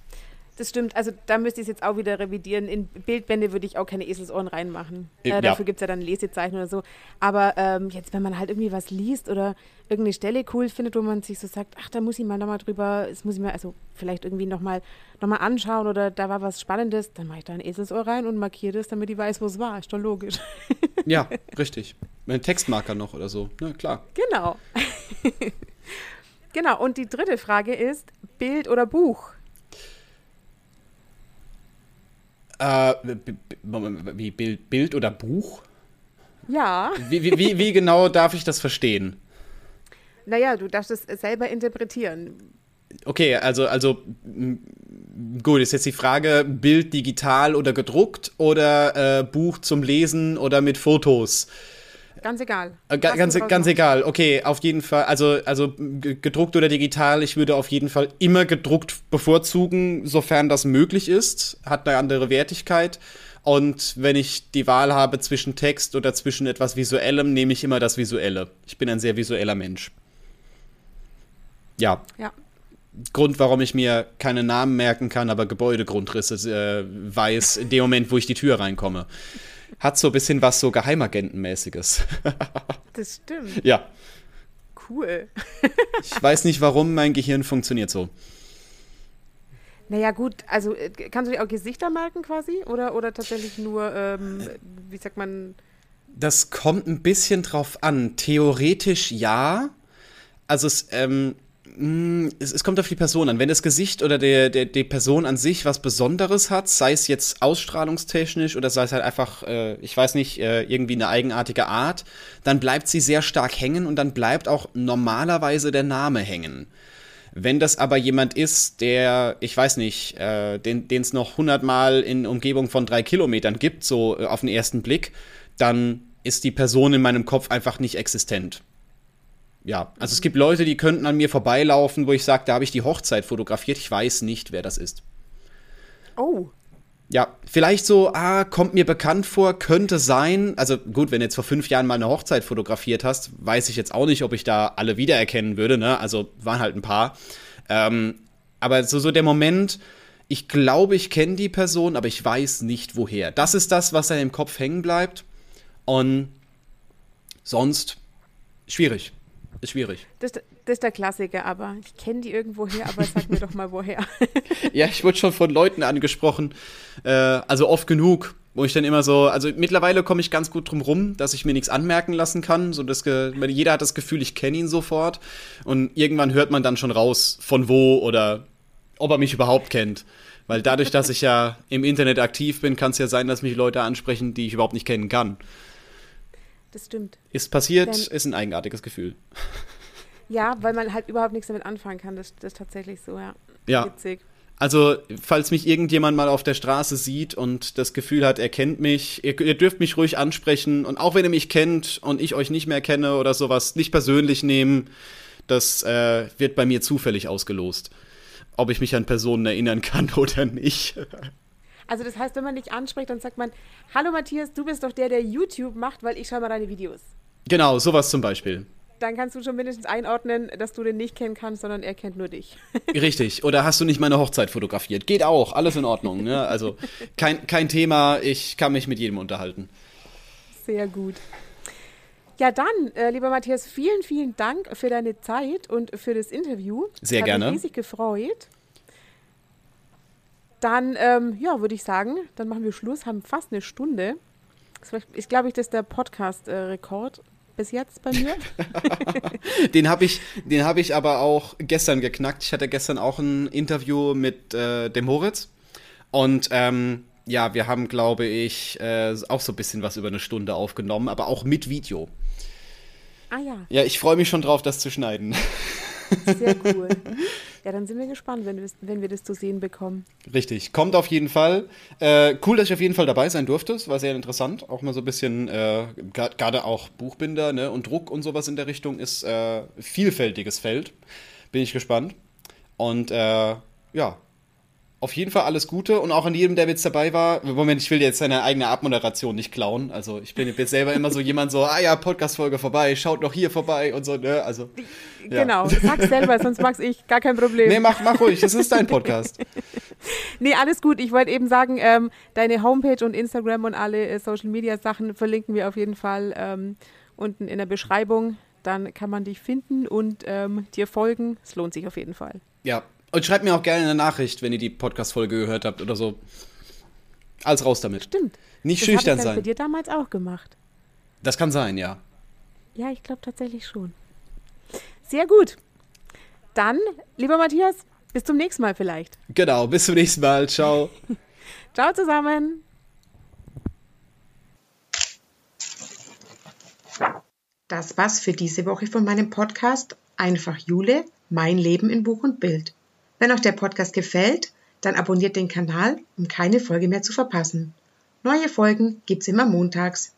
Das stimmt, also da müsste ich es jetzt auch wieder revidieren. In Bildbände würde ich auch keine Eselsohren reinmachen. Äh, Ja. Dafür gibt es ja dann Lesezeichen oder so. Aber ähm, jetzt, wenn man halt irgendwie was liest oder irgendeine Stelle cool findet, wo man sich so sagt, ach, da muss ich mal nochmal drüber, das muss ich mir also vielleicht irgendwie nochmal noch mal anschauen oder da war was Spannendes, dann mache ich da ein Eselsohr rein und markiere das, damit ich weiß, wo es war. Ist doch logisch. (laughs) Ja, richtig. Ein Textmarker noch oder so. Na klar. genau. (laughs) genau, und die dritte Frage ist, Bild oder Buch? Äh, wie Bild, Bild oder Buch? Ja. Wie, wie, wie, genau darf ich das verstehen? Naja, du darfst es selber interpretieren. Okay, also, also gut, ist jetzt die Frage, Bild digital oder gedruckt oder äh, Buch zum Lesen oder mit Fotos? Ganz egal. Äh, ga, ganz, draus ganz egal, okay, auf jeden Fall, also, also gedruckt oder digital, ich würde auf jeden Fall immer gedruckt bevorzugen, sofern das möglich ist, hat eine andere Wertigkeit. Und wenn ich die Wahl habe zwischen Text oder zwischen etwas Visuellem, nehme ich immer das Visuelle. Ich bin ein sehr visueller Mensch. Ja, Ja. Grund, warum ich mir keine Namen merken kann, aber Gebäudegrundrisse äh, weiß, in dem Moment, wo ich die Tür reinkomme. Hat so ein bisschen was so Geheimagentenmäßiges. (laughs) Das stimmt. ja. Cool. Ich weiß nicht, warum mein Gehirn funktioniert so. Naja, gut, also äh, kannst du dir auch Gesichter merken quasi? Oder, oder tatsächlich nur, ähm, wie sagt man, Das kommt ein bisschen drauf an. Theoretisch ja. Also es, ähm, es, es kommt auf die Person an. Wenn das Gesicht oder der, der, die Person an sich was Besonderes hat, sei es jetzt ausstrahlungstechnisch oder sei es halt einfach, äh, ich weiß nicht, äh, irgendwie eine eigenartige Art, dann bleibt sie sehr stark hängen und dann bleibt auch normalerweise der Name hängen. Wenn das aber jemand ist, der, ich weiß nicht, äh, den es noch hundertmal in Umgebung von drei Kilometern gibt, so äh, auf den ersten Blick, dann ist die Person in meinem Kopf einfach nicht existent. Ja, also es gibt Leute, die könnten an mir vorbeilaufen, wo ich sage, da habe ich die Hochzeit fotografiert, ich weiß nicht, wer das ist. oh, Ja, vielleicht so, ah, kommt mir bekannt vor, könnte sein. Also gut, wenn du jetzt vor fünf Jahren mal eine Hochzeit fotografiert hast, weiß ich jetzt auch nicht, ob ich da alle wiedererkennen würde, ne? Also waren halt ein paar. Ähm, aber so, so der Moment, ich glaube, ich kenne die Person, aber ich weiß nicht woher. Das ist das, was dann im Kopf hängen bleibt. Und sonst schwierig. Ist schwierig. das, das ist der Klassiker, aber ich kenne die irgendwoher, aber sag mir doch mal woher. (laughs) Ja, ich wurde schon von Leuten angesprochen, äh, also oft genug, wo ich dann immer so, also mittlerweile komme ich ganz gut drum rum, dass ich mir nichts anmerken lassen kann, so dass jeder hat das Gefühl, ich kenne ihn sofort und irgendwann hört man dann schon raus, von wo oder ob er mich überhaupt kennt. Weil dadurch, dass ich ja im Internet aktiv bin, kann es ja sein, dass mich Leute ansprechen, die ich überhaupt nicht kennen kann. Das stimmt. Ist passiert, Dann- ist ein eigenartiges Gefühl. (laughs) Ja, weil man halt überhaupt nichts damit anfangen kann. Das, das ist tatsächlich so, ja. Ja. Witzig. Also, falls mich irgendjemand mal auf der Straße sieht und das Gefühl hat, er kennt mich, ihr, ihr dürft mich ruhig ansprechen. Und auch wenn ihr mich kennt und ich euch nicht mehr kenne oder sowas, nicht persönlich nehmen. Das äh, wird bei mir zufällig ausgelost. Ob ich mich an Personen erinnern kann (laughs) oder nicht. Also das heißt, wenn man dich anspricht, dann sagt man, hallo Matthias, du bist doch der, der YouTube macht, weil ich schaue mal deine Videos. genau, sowas zum Beispiel. Dann kannst du schon mindestens einordnen, dass du den nicht kennen kannst, sondern er kennt nur dich. (laughs) Richtig. Oder hast du nicht meine Hochzeit fotografiert? Geht auch, alles in Ordnung. Ne? Also kein, kein Thema, ich kann mich mit jedem unterhalten. Sehr gut. Ja, dann, äh, lieber Matthias, vielen, vielen Dank für deine Zeit und für das Interview. Sehr Hat gerne. Mich riesig gefreut. Dann, ähm, ja, würde ich sagen, dann machen wir Schluss, haben fast eine Stunde. Ich glaube, ich, das ist der Podcast-Rekord bis jetzt bei mir. (laughs) Den habe ich, den hab ich aber auch gestern geknackt. Ich hatte gestern auch ein Interview mit äh, dem Moritz. Und ähm, ja, wir haben, glaube ich, äh, auch so ein bisschen was über eine Stunde aufgenommen, aber auch mit Video. ah ja, Ja, ich freue mich schon drauf, das zu schneiden. (laughs) sehr cool. (laughs) Ja, dann sind wir gespannt, wenn, wir- wenn wir das zu sehen bekommen. Richtig, kommt auf jeden Fall. Äh, cool, dass ich auf jeden Fall dabei sein durfte. Es war sehr interessant. Auch mal so ein bisschen, äh, gerade auch Buchbinder ne, und Druck und sowas in der Richtung ist äh, vielfältiges Feld. Bin ich gespannt. Und äh, ja, auf jeden Fall alles Gute und auch an jedem, der jetzt dabei war. Moment, ich will jetzt seine eigene Abmoderation nicht klauen. Also ich bin jetzt selber immer so jemand so, ah ja, Podcast-Folge vorbei, schaut noch hier vorbei und so, ne? Also. Ja. Genau, sag's selber, sonst mag's ich, gar kein Problem. Nee, mach, mach ruhig, das ist dein Podcast. (laughs) nee, alles gut. Ich wollte eben sagen, ähm, deine Homepage und Instagram und alle äh, Social Media Sachen verlinken wir auf jeden Fall ähm, unten in der Beschreibung. Dann kann man dich finden und ähm, dir folgen. Es lohnt sich auf jeden Fall. Ja, und schreibt mir auch gerne eine Nachricht, wenn ihr die Podcast-Folge gehört habt oder so. Alles raus damit. Stimmt. Nicht das schüchtern ich sein. Das bei dir damals auch gemacht. Das kann sein, ja. Ja, ich glaube tatsächlich schon. Sehr gut. Dann, lieber Matthias, bis zum nächsten Mal vielleicht. Genau, bis zum nächsten Mal. Ciao. (laughs) Ciao zusammen. Das war's für diese Woche von meinem Podcast Einfach Jule, mein Leben in Buch und Bild. Wenn euch der Podcast gefällt, dann abonniert den Kanal, um keine Folge mehr zu verpassen. Neue Folgen gibt's immer montags.